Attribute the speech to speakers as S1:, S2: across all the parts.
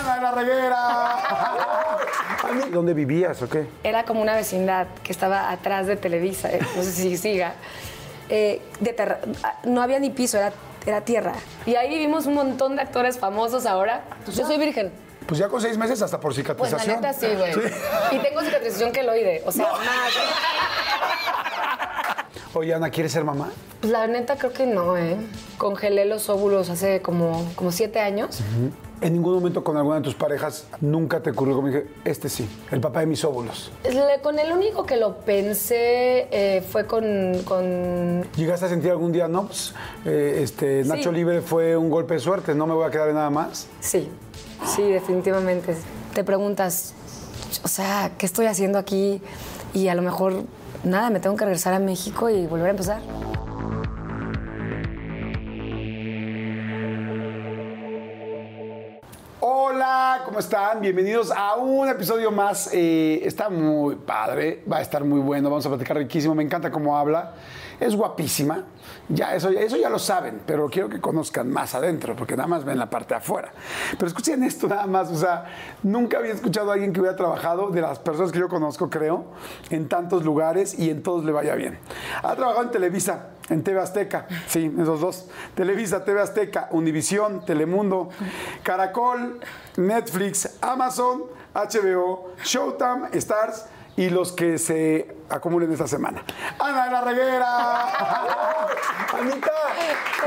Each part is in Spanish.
S1: Ana la reguera. ¿Dónde vivías o qué?
S2: Era como una vecindad que estaba atrás de Televisa, eh, no sé si siga. Eh, de terra- no había ni piso, era, era tierra. Y ahí vivimos un montón de actores famosos ahora. Yo soy virgen.
S1: Pues ya con seis meses hasta por
S2: Pues la
S1: cicatrización.
S2: neta sí, güey. Y tengo cicatrización queloide, o sea, más.
S1: Oye, Ana, ¿quieres ser mamá?
S2: Pues la neta creo que no, ¿eh? Congelé los óvulos hace como, como siete años.
S1: En ningún momento con alguna de tus parejas nunca te ocurrió como dije, este sí, el papá de mis óvulos.
S2: Le- Con el único que lo pensé eh, fue con, con
S1: ¿Llegaste a sentir algún día, no? Pues, eh, este, Nacho
S2: Sí.
S1: Libre fue un golpe de suerte, no me voy a quedar en nada más.
S2: Sí, sí, definitivamente. Te preguntas, o sea, ¿qué estoy haciendo aquí? Y a lo mejor, nada, me tengo que regresar a México y volver a empezar.
S1: Hola, ¿cómo están? Bienvenidos a un episodio más. Eh, está muy padre, va a estar muy bueno, vamos a platicar riquísimo, me encanta cómo habla. Es guapísima, ya eso, eso ya lo saben, pero quiero que conozcan más adentro, porque nada más ven la parte de afuera. Pero escuchen esto nada más, o sea, nunca había escuchado a alguien que hubiera trabajado, de las personas que yo conozco, creo, en tantos lugares y en todos le vaya bien. Ha trabajado en Televisa, en TV Azteca, sí, esos dos. Televisa, TV Azteca, Univisión, Telemundo, Caracol, Netflix, Amazon, HBO, Showtime, Stars y los que se acumulen esta semana. Ana la reguera. Anita,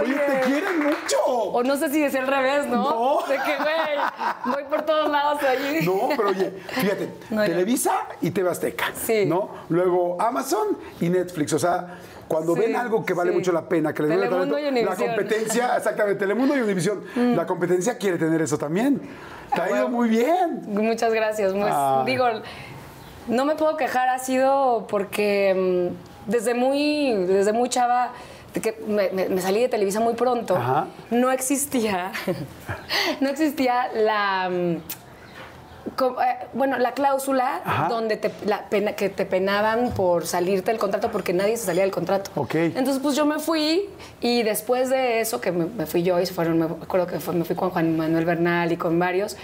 S1: oye, te quieren mucho.
S2: O no sé si es al revés, ¿no?
S1: No.
S2: De que, güey, voy por todos lados allí.
S1: No, pero oye, fíjate,
S2: No,
S1: Televisa y TV Azteca,
S2: Sí.
S1: ¿no? Luego Amazon y Netflix, o sea, cuando
S2: Sí,
S1: ven algo que vale
S2: sí.
S1: mucho la pena, que les
S2: Telemundo
S1: talento,
S2: y
S1: la.
S2: Mm.
S1: competencia, exactamente, Telemundo y Univisión, la competencia quiere tener eso también. Te ha ido muy bien.
S2: Muchas gracias. Pues,
S1: Ay.
S2: digo, no me puedo quejar, ha sido porque mm, desde muy, desde muy chava, que me, me- me salí de Televisa muy pronto,
S1: Ajá.
S2: no existía, no existía la... eh, bueno, la cláusula
S1: Ajá.
S2: donde te, la pena, que te penaban por salirte del contrato porque nadie se salía del contrato.
S1: Ok.
S2: Entonces, pues yo me fui y después de eso, que me, me fui yo y se fueron, me acuerdo que fue- me fui con Juan Manuel Bernal y con varios,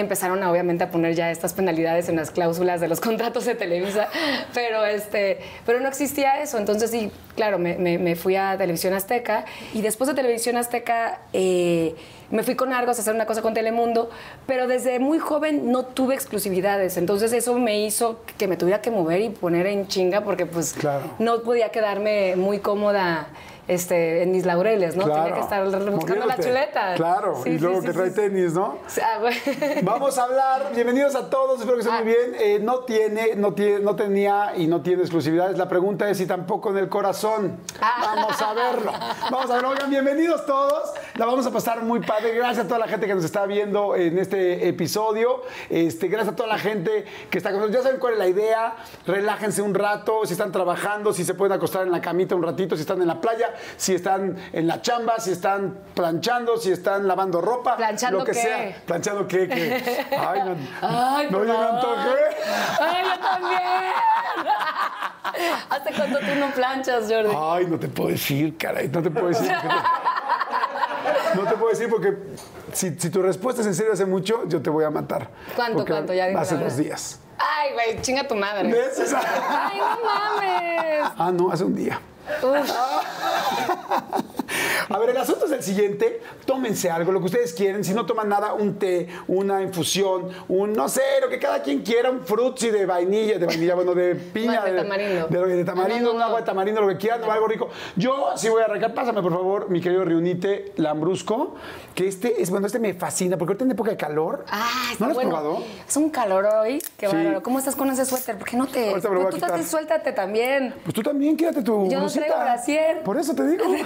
S2: empezaron a, obviamente a poner ya estas penalidades en las cláusulas de los contratos de Televisa, pero, este, pero no existía eso. Entonces, sí, claro, me, me- me fui a Televisión Azteca y después de Televisión Azteca eh, me fui con Argos a hacer una cosa con Telemundo, pero desde muy joven no tuve exclusividades. Entonces, eso me hizo que me tuviera que mover y poner en chinga porque, pues,
S1: Claro.
S2: no podía quedarme muy cómoda este, en mis laureles, ¿no? Tenía que estar buscando la chuleta.
S1: Claro,
S2: Sí,
S1: y luego
S2: sí,
S1: que
S2: sí,
S1: trae tenis, ¿no?
S2: Güey.
S1: Vamos a hablar, bienvenidos a todos, espero que estén
S2: Ah.
S1: muy bien. Eh, no tiene, no tiene, no tenía y no tiene exclusividades. La pregunta es si tampoco en el corazón.
S2: Ah.
S1: Vamos a verlo. Vamos a verlo. Oigan, bienvenidos todos. La vamos a pasar muy padre. Gracias a toda la gente que nos está viendo en este episodio. Este, gracias a toda la gente que está con nosotros. Ya saben cuál es la idea. Relájense un rato. Si están trabajando, si se pueden acostar en la camita un ratito, si están en la playa, si están en la chamba, si están planchando, si están lavando ropa.
S2: ¿Planchando
S1: lo que
S2: qué?
S1: sea. ¿Planchando qué? ¿Qué? Ay, no,
S2: Ay,
S1: no ya me antojé.
S2: Ay, yo también. ¿Hace cuánto tú no planchas, Jordi?
S1: Ay, no te puedo decir, caray, no te puedo decir. No te puedo decir porque si, si tu respuesta es en serio hace mucho, yo te voy a matar.
S2: ¿Cuánto, cuánto? Ya dime
S1: Hace dos días.
S2: Ay, güey, chinga tu madre.
S1: ¿Ves?
S2: Ay, no mames.
S1: Ah, no, hace un día. A ver, el asunto es el siguiente. Tómense algo, lo que ustedes quieren. Si no toman nada, un té, una infusión, un, no sé, lo que cada quien quiera, un frutzi de vainilla, de vainilla, bueno, de piña.
S2: de tamarindo.
S1: De, de tamarindo,
S2: no, no,
S1: un agua de tamarindo, lo que quieran, algo rico. Yo sí voy a arrancar. Pásame, por favor, mi querido Reunite Lambrusco, que este es, bueno, este me fascina, porque ahorita en época de calor.
S2: Ah, está
S1: ¿No lo has
S2: bueno.
S1: probado?
S2: Es un calor hoy. Qué
S1: Sí.
S2: bárbaro. ¿Cómo estás con ese suéter? ¿Por qué no te.?
S1: Ahorita me lo voy a
S2: tú
S1: quitar.
S2: también suéltate también.
S1: Pues tú también, quédate tu
S2: Yo no
S1: blusita.
S2: traigo brasier.
S1: Por eso te digo.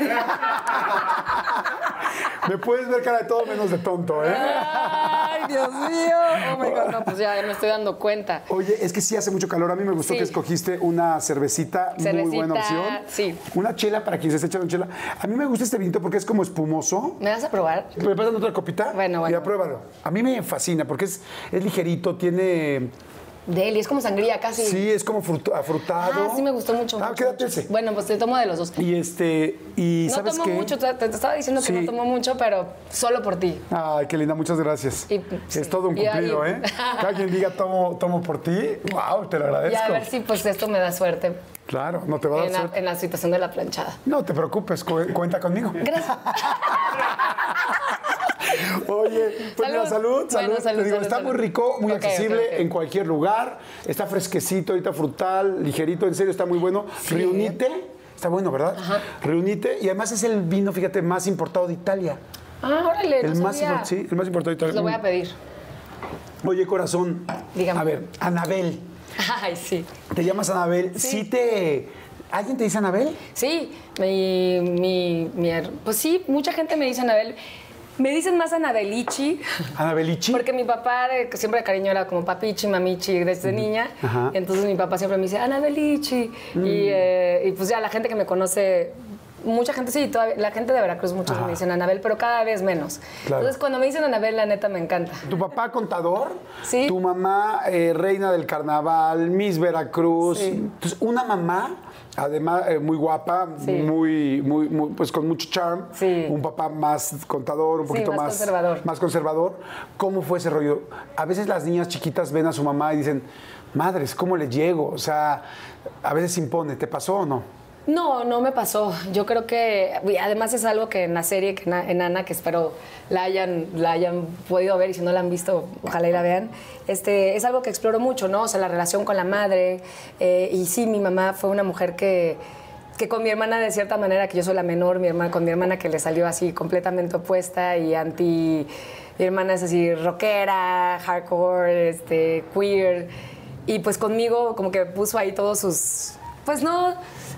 S1: Me puedes ver cara de todo menos de tonto, ¿eh?
S2: Ay, Dios mío. Oh my God, no, pues ya me estoy dando cuenta.
S1: Oye, es que sí hace mucho calor. A mí me gustó
S2: Sí.
S1: que escogiste una cervecita, muy buena opción.
S2: sí.
S1: Una chela para quien se echando chela. A mí me gusta este vinito porque es como espumoso.
S2: ¿Me vas a probar?
S1: ¿Me pasan otra copita?
S2: Bueno, bueno.
S1: Ya pruébalo. A mí me fascina porque es, es ligerito, tiene
S2: Deli, es como sangría casi.
S1: Sí, es como fruto- afrutado.
S2: Ah, sí me gustó mucho.
S1: Ah,
S2: mucho,
S1: quédate
S2: mucho.
S1: ese.
S2: Bueno, pues te tomo de los dos.
S1: Y este, y
S2: No
S1: ¿sabes
S2: tomo
S1: qué?
S2: mucho, te, te estaba diciendo que no tomo mucho, pero solo por ti.
S1: Ay, qué linda, muchas gracias.
S2: Y- sí.
S1: Es todo un
S2: Y
S1: cumplido, ¿eh? Que alguien diga tomo, tomo por ti, wow, te lo
S2: Y
S1: agradezco.
S2: a ver si pues esto me da suerte
S1: Claro, no te va a dar
S2: en la,
S1: suerte.
S2: en la situación de la planchada.
S1: No te preocupes, cu- cuenta conmigo.
S2: Gracias.
S1: Oye, pues mira, salud,
S2: Salud.
S1: salud.
S2: Bueno, salud,
S1: Te digo,
S2: salud,
S1: está muy rico, muy accesible en cualquier lugar. Está fresquecito, ahorita frutal, ligerito, en serio, está muy bueno. Reunite, está bueno, ¿verdad? Reunite, y además es el vino, fíjate, más importado de Italia.
S2: Ah, órale,
S1: El
S2: no
S1: más,
S2: sabía.
S1: sí, el más importado de Italia.
S2: Lo voy a pedir.
S1: Oye, corazón.
S2: Dígame.
S1: A ver, Anabel.
S2: Ay, sí.
S1: ¿Te llamas Anabel? Sí. te. ¿Alguien te dice Anabel?
S2: Sí, mi, mi, mi pues sí, mucha gente me dice Anabel. Me dicen más Anabelichi,
S1: Anabelichi.
S2: porque mi papá de, siempre de cariño era como papichi, mamichi desde niña.
S1: Ajá.
S2: Entonces mi papá siempre me dice Anabelichi.
S1: Mm.
S2: Y, eh, y pues ya la gente que me conoce, mucha gente sí, todavía, la gente de Veracruz, muchos
S1: Ajá.
S2: me dicen Anabel, pero cada vez menos.
S1: Claro.
S2: Entonces cuando me dicen Anabel, la neta me encanta.
S1: Tu papá contador,
S2: Sí.
S1: tu mamá eh, reina del carnaval, Miss Veracruz.
S2: Sí.
S1: Entonces, una mamá, además eh, muy guapa,
S2: Sí.
S1: muy, muy, muy, pues con mucho charm.
S2: Sí.
S1: Un papá más contador, un
S2: Sí,
S1: poquito
S2: más
S1: más,
S2: conservador.
S1: más conservador. ¿Cómo fue ese rollo? A veces las niñas chiquitas ven a su mamá y dicen, madres, ¿cómo le llego? O sea, a veces impone. ¿Te pasó o no?
S2: No, no me pasó. Yo creo que, además es algo que en la serie, que en Ana, que espero la hayan, la hayan podido ver y si no la han visto, ojalá y la vean, este, es algo que exploro mucho, ¿no? O sea, la relación con la madre. eh, y sí, mi mamá fue una mujer que, que con mi hermana, de cierta manera, que yo soy la menor, mi hermana, con mi hermana que le salió así completamente opuesta y anti... Mi hermana es así rockera, hardcore, este, queer. Y pues conmigo como que puso ahí todos sus... Pues no...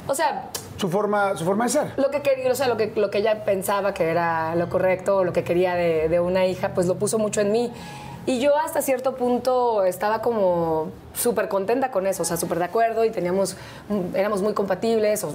S2: O sea,
S1: Su forma, su forma de ser.
S2: lo que quería, o sea, lo que, lo que ella pensaba que era lo correcto, o lo que quería de, de una hija, pues lo puso mucho en mí. Y yo hasta cierto punto estaba como súper contenta con eso, o sea, súper de acuerdo y teníamos, éramos muy compatibles, o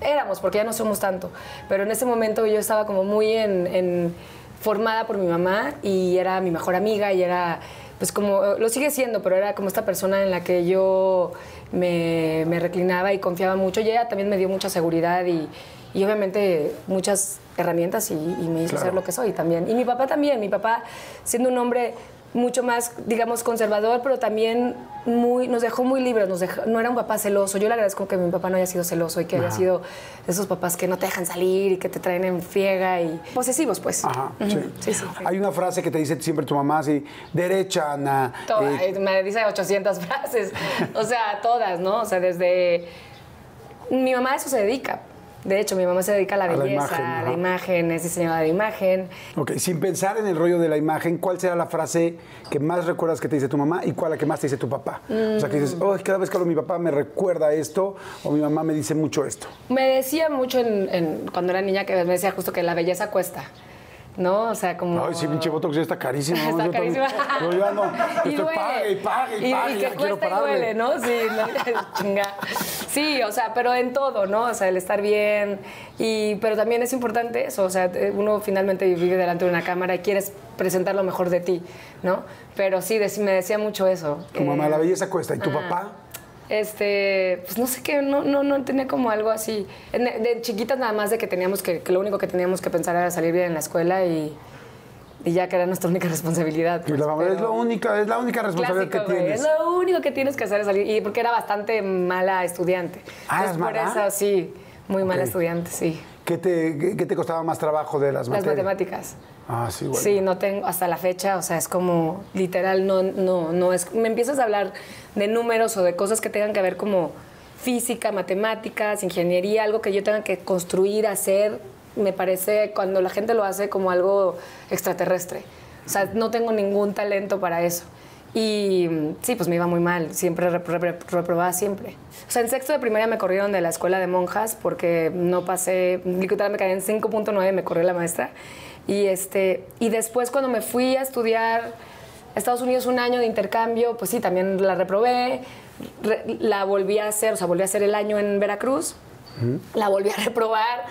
S2: éramos, porque ya no somos tanto. Pero en ese momento yo estaba como muy en, en- formada por mi mamá y era mi mejor amiga y era, pues como, lo sigue siendo, pero era como esta persona en la que yo me, me reclinaba y confiaba mucho y ella también me dio mucha seguridad y, y obviamente muchas herramientas y, y me hizo
S1: Claro.
S2: ser lo que soy también. Y mi papá también, mi papá siendo un hombre mucho más, digamos, conservador, pero también muy, nos dejó muy libres, nos dejó- no era un papá celoso. Yo le agradezco que mi papá no haya sido celoso y que haya sido de esos papás que no te dejan salir y que te traen en friega y posesivos, pues.
S1: Ajá, sí.
S2: sí, sí, sí.
S1: Hay una frase que te dice siempre tu mamá así, derecha, Ana.
S2: Toda-
S1: eh,
S2: me dice 800 frases. O sea, todas, ¿no? O sea, desde... Mi mamá a eso se dedica. De hecho, mi mamá se dedica a la
S1: A la
S2: belleza,
S1: imagen,
S2: a la imagen, es diseñadora de imagen.
S1: Ok, sin pensar en el rollo de la imagen, ¿cuál será la frase que más recuerdas que te dice tu mamá y cuál la que más te dice tu papá? O sea, que dices, oh, cada vez que hablo mi papá me recuerda esto o mi mamá me dice mucho esto.
S2: Me decía mucho en- en- cuando era niña que me decía justo que la belleza cuesta. ¿No? O sea, como.
S1: Ay, sí, pinche Botox ya está carísimo. ¿no?
S2: Está
S1: Yo también-
S2: carísima.
S1: Yo ya no.
S2: y
S1: estoy
S2: duele.
S1: pague y pague y
S2: Y-
S1: pague.
S2: y que cuesta y duele, ¿no? Sí, no, chinga. Sí, o sea, pero en todo, ¿no? O sea, el estar bien. Y, pero también es importante eso, o sea, uno finalmente vive delante de una cámara y quieres presentar lo mejor de ti, ¿no? Pero sí, me decía mucho eso.
S1: Tu mamá,
S2: Eh,
S1: la belleza cuesta. ¿Y tu
S2: ah.
S1: papá?
S2: Este, pues no sé qué, no, no, no tenía como algo así. De, chiquitas nada más de que teníamos que, que lo único que teníamos que pensar era salir bien en la escuela y, y ya que era nuestra única responsabilidad.
S1: Y
S2: pues,
S1: la mamá es
S2: pero-
S1: la única, es la única responsabilidad
S2: Clásico,
S1: que tienes.
S2: Es lo único que tienes que hacer es salir. Y porque era bastante mala estudiante.
S1: Ah, ¿eras
S2: Entonces, por
S1: mala?
S2: eso sí, muy mala
S1: Ok.
S2: estudiante, sí.
S1: ¿Qué te, qué, te costaba más trabajo de las,
S2: Las
S1: materias?
S2: matemáticas.
S1: Ah, sí, bueno.
S2: Sí, no tengo hasta la fecha, o sea, es como literal, no, no, no es. Me empiezas a hablar de números o de cosas que tengan que ver como física, matemáticas, ingeniería, algo que yo tenga que construir, hacer, me parece cuando la gente lo hace como algo extraterrestre. O sea, no tengo ningún talento para eso. Y sí, pues me iba muy mal, siempre repro- repro- reprobaba siempre. O sea, en sexto de primaria me corrieron de la escuela de monjas porque no pasé, literal me caí en 5.9, me corrió la maestra. Y, este, y después cuando me fui a estudiar Estados Unidos un año de intercambio, pues sí, también la reprobé, re- la volví a hacer, o sea, volví a hacer el año en Veracruz La volví a reprobar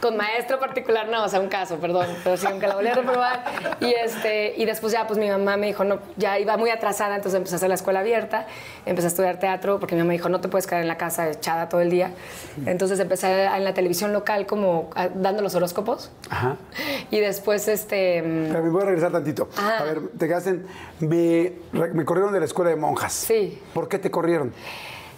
S2: con maestro particular, no, o sea, un caso, perdón, pero sí, aunque la volví a reprobar. Y, este, y después ya, pues mi mamá me dijo, no, ya iba muy atrasada, entonces empecé a hacer la escuela abierta, empecé a estudiar teatro, porque mi mamá me dijo, no te puedes quedar en la casa echada todo el día. Entonces empecé en la televisión local como a- dando los horóscopos.
S1: Ajá.
S2: Y después, este... mm,
S1: Pero me voy a regresar tantito.
S2: Ah.
S1: A ver, te quedaste en... Me, me corrieron de la escuela de monjas.
S2: Sí.
S1: ¿Por qué te corrieron?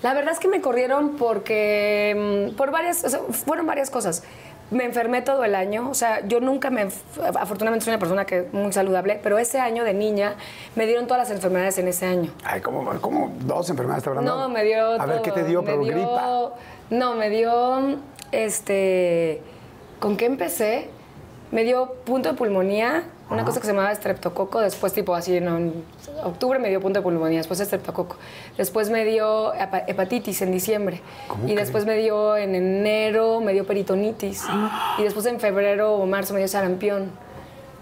S2: La verdad es que me corrieron porque mm, por varias, o sea, fueron varias cosas. Me enfermé todo el año, o sea, yo nunca me, afortunadamente soy una persona que muy saludable, pero ese año de niña me dieron todas las enfermedades en ese año.
S1: Ay, como, como dos enfermedades te habrán
S2: No, me dio
S1: A ver, ¿qué te dio?
S2: Me
S1: Pero
S2: dio-
S1: gripa.
S2: No, me dio, este, ¿con qué empecé? Me dio punto de pulmonía, una cosa que se llamaba estreptococo, después tipo así en octubre me dio punto de pulmonía, después estreptococo. Después me dio hepa- hepatitis en diciembre.
S1: ¿Cómo
S2: Y después me dio en enero, me dio peritonitis. Y después en febrero o marzo me dio sarampión.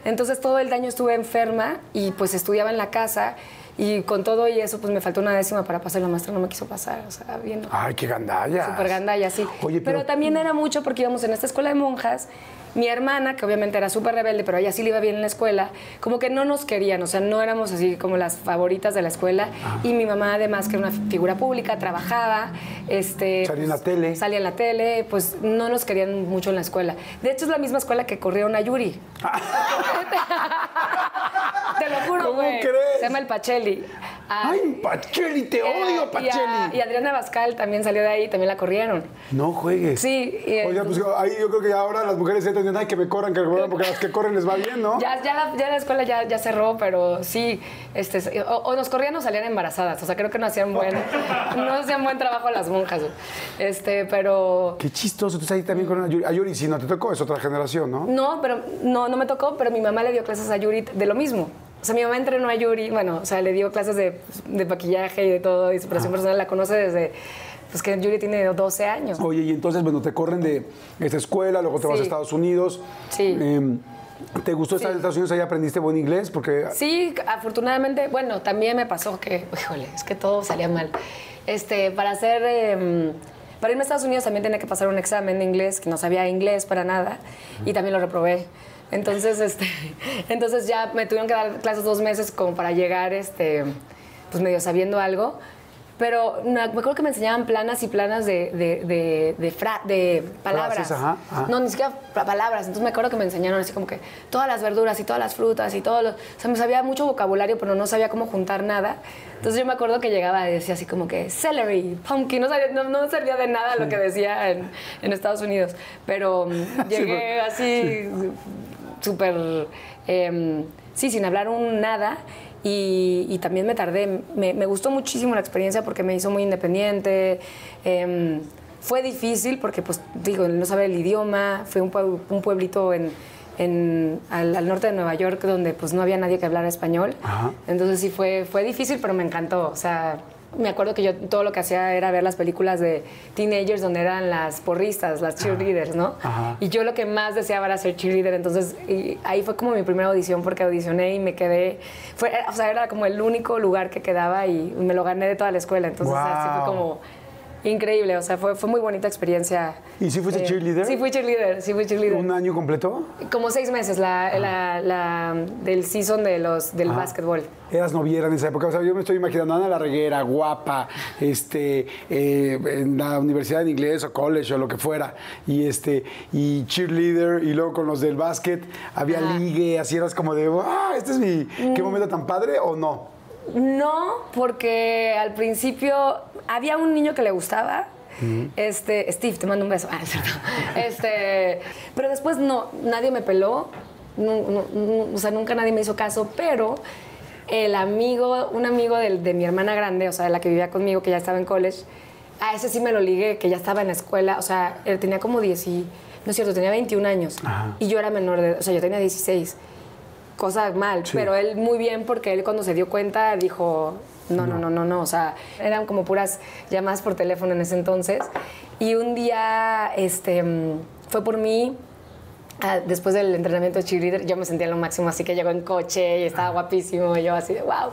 S2: Entonces todo el año estuve enferma y pues estudiaba en la casa y con todo y eso pues me faltó una décima para pasar la maestra no me quiso pasar, o sea, bien
S1: Ay, qué gandalla.
S2: súper gandalla, sí.
S1: Oye, pero,
S2: pero... también era mucho porque íbamos en esta escuela de monjas. Mi hermana, que obviamente era súper rebelde, pero a ella sí le iba bien en la escuela, como que no nos querían, o sea, no éramos así como las favoritas de la escuela. Y mi mamá, además, que era una figura pública, trabajaba, este,
S1: Salía en la tele.
S2: Salía en la tele, pues no nos querían mucho en la escuela. De hecho, es la misma escuela que corrieron a Yuri. Te lo juro,
S1: ¿Cómo crees?
S2: Se llama el Pacheli. Ah,
S1: Ay, Pacheli, te odio,
S2: y a-
S1: Pacheli.
S2: Y, Adriana Bascal también salió de ahí, también la corrieron.
S1: No juegues.
S2: Sí. y-
S1: Oiga, pues ahí yo creo que ahora las mujeres se entienden, ay, que me corran, que me corran, porque a las que corren les va bien, ¿no?
S2: Ya, ya, la, ya la escuela ya, ya cerró, pero sí, este, o, o nos corrían o salían embarazadas. O sea, creo que no hacían buen, no hacían buen trabajo las monjas. Este, pero
S1: Qué chistoso. Entonces ahí también con Yuri. A Yuri sí no te tocó, es otra generación, ¿no?
S2: no, pero no, no me tocó, pero mi mamá le dio clases a Yuri de lo mismo. O sea, mi mamá entrenó a Yuri, bueno, o sea, le dio clases de, de maquillaje y de todo, y superación personal, la conoce desde, pues que Yuri tiene 12 años.
S1: Oye, y entonces, bueno, te corren de esta escuela, luego te vas a. Estados Unidos.
S2: Sí.
S1: Em, ¿Te gustó estar
S2: Sí.
S1: en Estados Unidos? ¿Ahí aprendiste buen inglés? Porque
S2: Sí, afortunadamente, bueno, también me pasó que, híjole, es que todo salía mal. Este, para hacer, em, para irme a Estados Unidos también tenía que pasar un examen de inglés, que no sabía inglés para nada, y también lo reprobé. Entonces, este, entonces ya me tuvieron que dar clases dos meses como para llegar, este, pues medio sabiendo algo. Pero me acuerdo que me enseñaban planas y planas de, de, de, de fra- de palabras.
S1: Frases, ajá, ajá.
S2: No, ni siquiera pa- palabras. Entonces me acuerdo que me enseñaron así como que todas las verduras y todas las frutas y todo. Lo, o sea, me sabía mucho vocabulario, pero no sabía cómo juntar nada. Entonces yo me acuerdo que llegaba y decía así como que celery, pumpkin. No, sabía- no, no servía de nada lo que decía en, en Estados Unidos. Pero mm, llegué así súper, em, sí, sin hablar un nada. Y, y también me tardé. Me, me gustó muchísimo la experiencia porque me hizo muy independiente. em, fue difícil porque, pues, digo, no sabía el idioma. Fue un, un pueblito en, en- al, al norte de Nueva York donde, pues, no había nadie que hablara español.
S1: Ajá.
S2: Entonces sí fue, fue difícil, pero me encantó. O sea, me acuerdo que yo todo lo que hacía era ver las películas de teenagers donde eran las porristas, las cheerleaders, ¿no?
S1: Ajá.
S2: Y yo lo que más deseaba era ser cheerleader. Entonces y ahí fue como mi primera audición porque audicioné y me quedé. Fue, o sea, era como el único lugar que quedaba y me lo gané de toda la escuela. Entonces así fue como increíble. O sea, fue, fue muy bonita experiencia.
S1: ¿Y sí fuiste
S2: Eh,
S1: cheerleader?
S2: Sí, fui cheerleader. Sí, fui cheerleader.
S1: ¿Un año completo?
S2: Como seis meses la, la- la- del season de los, del
S1: Ajá.
S2: básquetbol.
S1: Eras noviera en esa época. O sea, yo me estoy imaginando Ana Larreguera, guapa, este, eh, en la universidad en inglés o college o lo que fuera. Y este, y cheerleader, y luego con los del básquet, había ligue, así eras como de, ¡ah! Este es mi.
S2: Mm.
S1: ¿Qué momento tan padre o no?
S2: No, porque al principio había un niño que le gustaba. Este, Steve, te mando un beso. Ah. Este, pero después no, nadie me peló. O sea, nunca nadie me hizo caso, pero el amigo, un amigo del- de, mi hermana grande, o sea, la que vivía conmigo, que ya estaba en college, a ese sí me lo ligué, que ya estaba en la escuela, o sea, él tenía como 10 y, no es cierto, tenía 21 años.
S1: Ajá.
S2: Y yo era menor de, o sea, yo tenía 16 cosa mal, pero él muy bien porque él cuando se dio cuenta dijo, no, no, no, no, no, o sea, eran como puras llamadas por teléfono en ese entonces. Y un día este, mm, fue por mí, después del entrenamiento de cheerleader, yo me sentía lo máximo, así que llegó en coche y estaba guapísimo, y yo así de wow.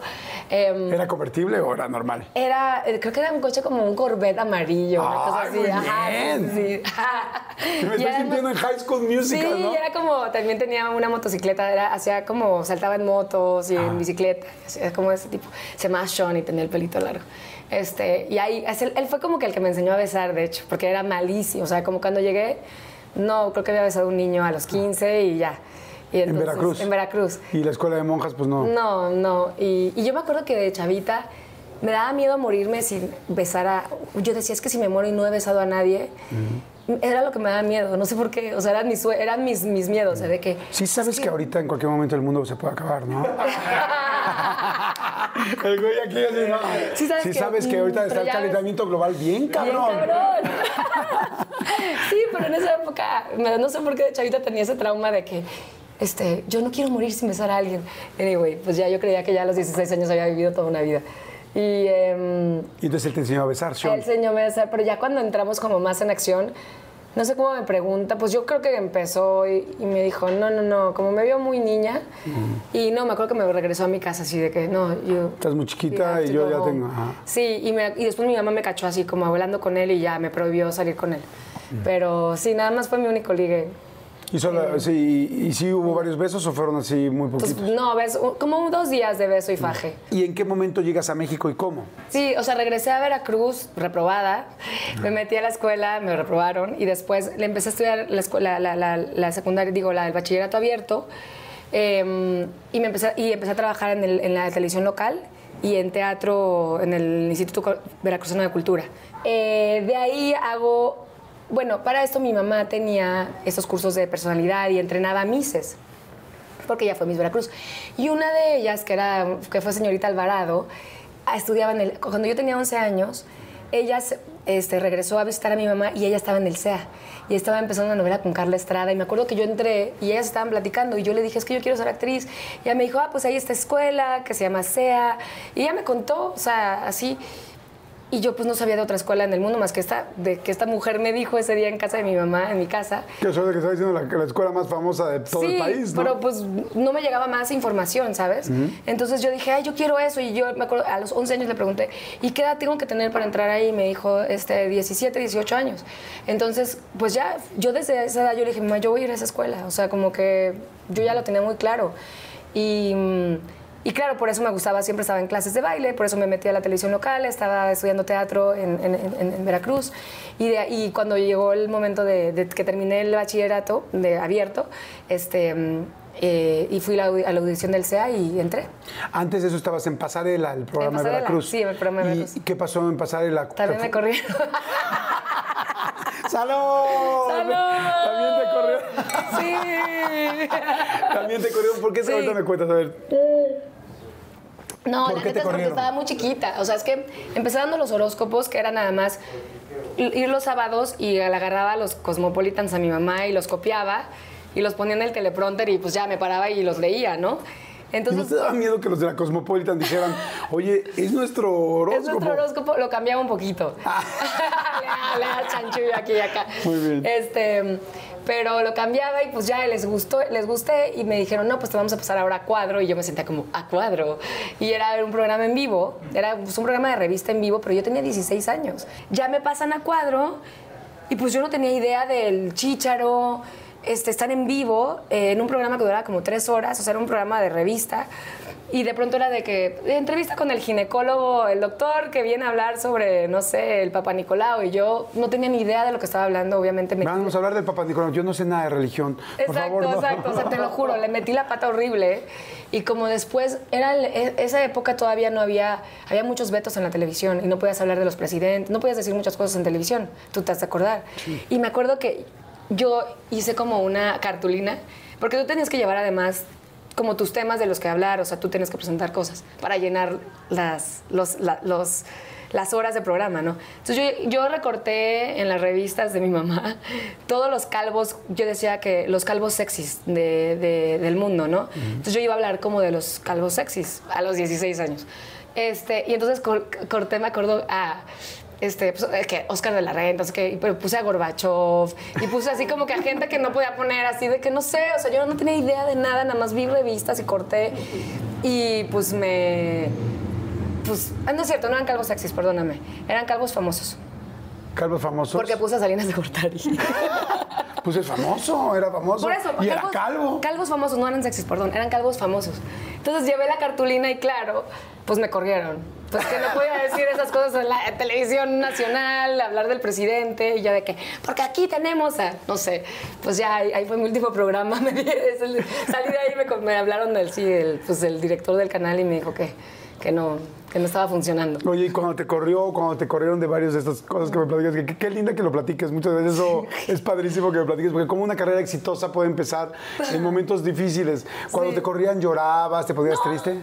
S2: Em,
S1: ¿Era convertible o era normal?
S2: era, eh, creo que era un coche como un Corvette amarillo, una cosa así.
S1: muy
S2: ajá,
S1: bien.
S2: sí, sí.
S1: Me
S2: además-
S1: sintiendo en High School Musical,
S2: Sí,
S1: ¿no?
S2: era como, también tenía una motocicleta, era, hacía como, saltaba en motos y
S1: Ah.
S2: en bicicleta, es como ese tipo. Se llamaba Sean y tenía el pelito largo. Este, y ahí, él fue como que el que me enseñó a besar, de hecho, porque era malísimo. O sea, como cuando llegué, no, creo que había besado a un niño a los 15 y ya. Y
S1: En Veracruz.
S2: En Veracruz.
S1: Y la escuela de monjas, pues no.
S2: No, no. Y, y yo me acuerdo que de chavita me daba miedo morirme sin besar a... Yo decía, es que si me muero y no he besado a nadie, era lo que me daba miedo. No sé por qué. O sea, eran mis, eran mis, mis miedos. o sea, de que...
S1: Sí sabes
S2: es
S1: que ahorita en cualquier momento el mundo se puede acabar, ¿no? el güey aquí así, ¿no?
S2: Sí sabes
S1: Sí
S2: que-
S1: sabes que ahorita está el
S2: ves-
S1: calentamiento global bien
S2: Bien
S1: cabrón.
S2: cabrón. sí, pero en esa época, no sé por qué de chavita tenía ese trauma de que este, yo no quiero morir sin besar a alguien. Anyway, pues ya yo creía que ya a los 16 años había vivido toda una vida. Y em,
S1: Y entonces él te enseñó a besar, Sean.
S2: él enseñó a besar, pero ya cuando entramos como más en acción, no sé cómo me pregunta, pues yo creo que empezó y, y me dijo, no, no, no, como me vio muy niña, y no, me acuerdo que me regresó a mi casa así de que, no, yo...
S1: Estás muy chiquita y yo ya
S2: home".
S1: tengo. ajá.
S2: Sí, y, me- y después mi mamá me cachó así como hablando con él y ya me prohibió salir con él. Pero sí, nada más fue mi único ligue.
S1: ¿Y, solo, sí, y sí hubo varios besos o fueron así muy
S2: Pues
S1: poquitos?
S2: no, ves, como dos días de beso y faje.
S1: ¿Y en qué momento llegas a México y cómo?
S2: Sí, o sea, regresé a Veracruz reprobada, me metí a la escuela, me reprobaron y después le empecé a estudiar la, escuela, la, la- la secundaria, digo, la, el bachillerato abierto eh, y, me empecé, y empecé a trabajar en, el- en la televisión local y en teatro en el Instituto Veracruzano de Cultura. Eh, de ahí hago, bueno, para esto mi mamá tenía estos cursos de personalidad y entrenaba a Mises porque ella fue Miss Veracruz. Y una de ellas, que, era, que fue señorita Alvarado, ah, estudiaba en el... Cuando yo tenía 11 años, ella este, regresó a visitar a mi mamá y ella estaba en el CEA. Y estaba empezando una novela con Carla Estrada. Y me acuerdo que yo entré y ellas estaban platicando. Y yo le dije, es que yo quiero ser actriz. Y ella me dijo, ah, pues hay esta escuela que se llama CEA. Y ella me contó, o sea, así. Y yo pues no sabía de otra escuela en el mundo más que esta, de que esta mujer me dijo ese día en casa de mi mamá, en mi casa,
S1: Que eso es que está diciendo la, la escuela más famosa de todo
S2: sí,
S1: el país, ¿no?
S2: pero pues no me llegaba más información, ¿sabes? Entonces yo dije, ay, yo quiero eso. Y yo me acuerdo, a los 11 años le pregunté, ¿y qué edad tengo que tener para entrar ahí? Y me dijo, este, 17, 18 años. Entonces, pues ya, yo desde esa edad yo le dije, mamá, yo voy a ir a esa escuela. O sea, como que yo ya lo tenía muy claro. Y... y claro, por eso me gustaba, siempre estaba en clases de baile, por eso me metí a la televisión local, estaba estudiando teatro en, en- en- en Veracruz. Y, de, y cuando llegó el momento de, de que terminé el bachillerato de abierto, este, eh, y fui la a la audición del CEA y entré.
S1: Antes de eso estabas en Pasarela, el programa de
S2: Pasarela,
S1: Veracruz.
S2: sí, en el programa de
S1: ¿Y-
S2: Veracruz.
S1: ¿Y qué pasó en Pasarela?
S2: También me corrieron.
S1: ¡Salud!
S2: ¡Salud!
S1: También te corrió.
S2: sí.
S1: También te corrió. ¿Por qué
S2: Sí.
S1: ahorita me cuentas? A ver.
S2: No,
S1: ¿Por
S2: la neta es porque estaba muy chiquita. O sea, es que empecé dando los horóscopos, que era nada más ir los sábados y le agarraba los cosmopolitans a mi mamá y los copiaba y los ponía en el teleprompter y pues ya me paraba y los leía, ¿no?
S1: ¿Y no
S2: Entonces,
S1: te daba miedo que los de la Cosmopolitan dijeran, oye, es nuestro horóscopo?
S2: es nuestro horóscopo, lo cambiaba un poquito. le, le da chanchullo aquí y acá.
S1: Muy bien.
S2: Este, pero lo cambiaba y pues ya les gustó, les gusté y me dijeron, no, pues te vamos a pasar ahora a cuadro. Y yo me sentía como, a cuadro. Y era un programa en vivo, era pues, un programa de revista en vivo, pero yo tenía 16 años. Ya me pasan a cuadro y pues yo no tenía idea del chícharo. Este, están en vivo eh, en un programa que duraba como tres horas, o sea, era un programa de revista. Y de pronto era de que entrevista con el ginecólogo, el doctor que viene a hablar sobre, no sé, el Papa Nicolau. Y yo no tenía ni idea de lo que estaba hablando, obviamente. me-
S1: Vamos a hablar del Papa Nicolás. Yo no sé nada de religión. Por
S2: Exacto,
S1: favor, no.
S2: exacto. O sea, te lo juro, le metí la pata horrible. Y como después, era e- esa época todavía no había, había muchos vetos en la televisión y no podías hablar de los presidentes, no podías decir muchas cosas en televisión. Tú te has de acordar. Y me acuerdo que yo hice como una cartulina, porque tú tenías que llevar además como tus temas de los que hablar, o sea, tú tienes que presentar cosas para llenar las, los, la- los- las horas de programa, ¿no? Entonces yo, yo recorté en las revistas de mi mamá todos los calvos, yo decía que los calvos sexys de- de- del mundo, ¿no? Entonces yo iba a hablar como de los calvos sexys a los 16 años. Este, y entonces cor- corté, me acuerdo, a este, pues, eh, que Oscar de la Renta, que, pero puse a Gorbachev y puse así como que a gente que no podía poner así de que no sé, o sea, yo no tenía idea de nada, nada más vi revistas y corté y pues me... Pues, ah, no es cierto, no eran calvos sexys, perdóname, eran calvos famosos.
S1: ¿Calvos famosos?
S2: Porque puse a Salinas de Gortari.
S1: Pues es famoso, era famoso.
S2: Por eso,
S1: y era
S2: calvos-
S1: calvo.
S2: Calvos famosos, no eran sexys, perdón, eran calvos famosos. Entonces llevé la cartulina y claro, pues me corrieron. Pues que no podía decir esas cosas en la televisión nacional, hablar del presidente y ya de que, porque aquí tenemos a, no sé, pues ya ahí, ahí fue mi último programa. Me, salí de ahí y me, me hablaron del, sí, el, pues el director del canal y me dijo que, que, no, que no estaba funcionando.
S1: Oye, y cuando te corrió, cuando te corrieron de varias de estas cosas que me platicas, que, que- qué linda que lo platiques. Muchas veces eso es padrísimo que me platiques, porque como una carrera exitosa puede empezar en momentos difíciles. Cuando
S2: Sí.
S1: te corrían, llorabas, te ponías triste.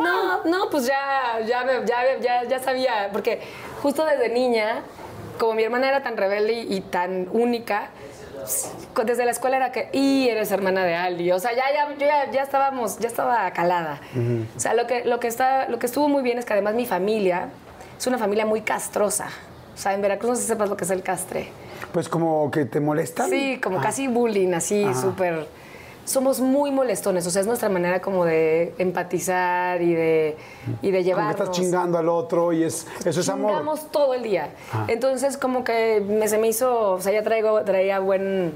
S2: No, no, pues ya, ya, ya, ya, ya sabía, porque justo desde niña, como mi hermana era tan rebelde y, y tan única, desde la escuela era que, y eres hermana de Ali, o sea, ya, ya, ya, ya estábamos, ya estaba calada. O sea, lo que, lo, que está, lo que estuvo muy bien es que además mi familia es una familia muy castrosa. O sea, en Veracruz no sé si sepas lo que es el castre.
S1: Pues como que te molestan.
S2: Sí, como
S1: Ah.
S2: casi bullying, así, súper... Somos muy molestones, o sea, es nuestra manera como de empatizar y de, y de
S1: Como
S2: llevarnos.
S1: estás chingando al otro y es, eso es amor.
S2: Chingamos todo el día. Entonces, como que me, se me hizo, o sea, ya traigo, traía buen,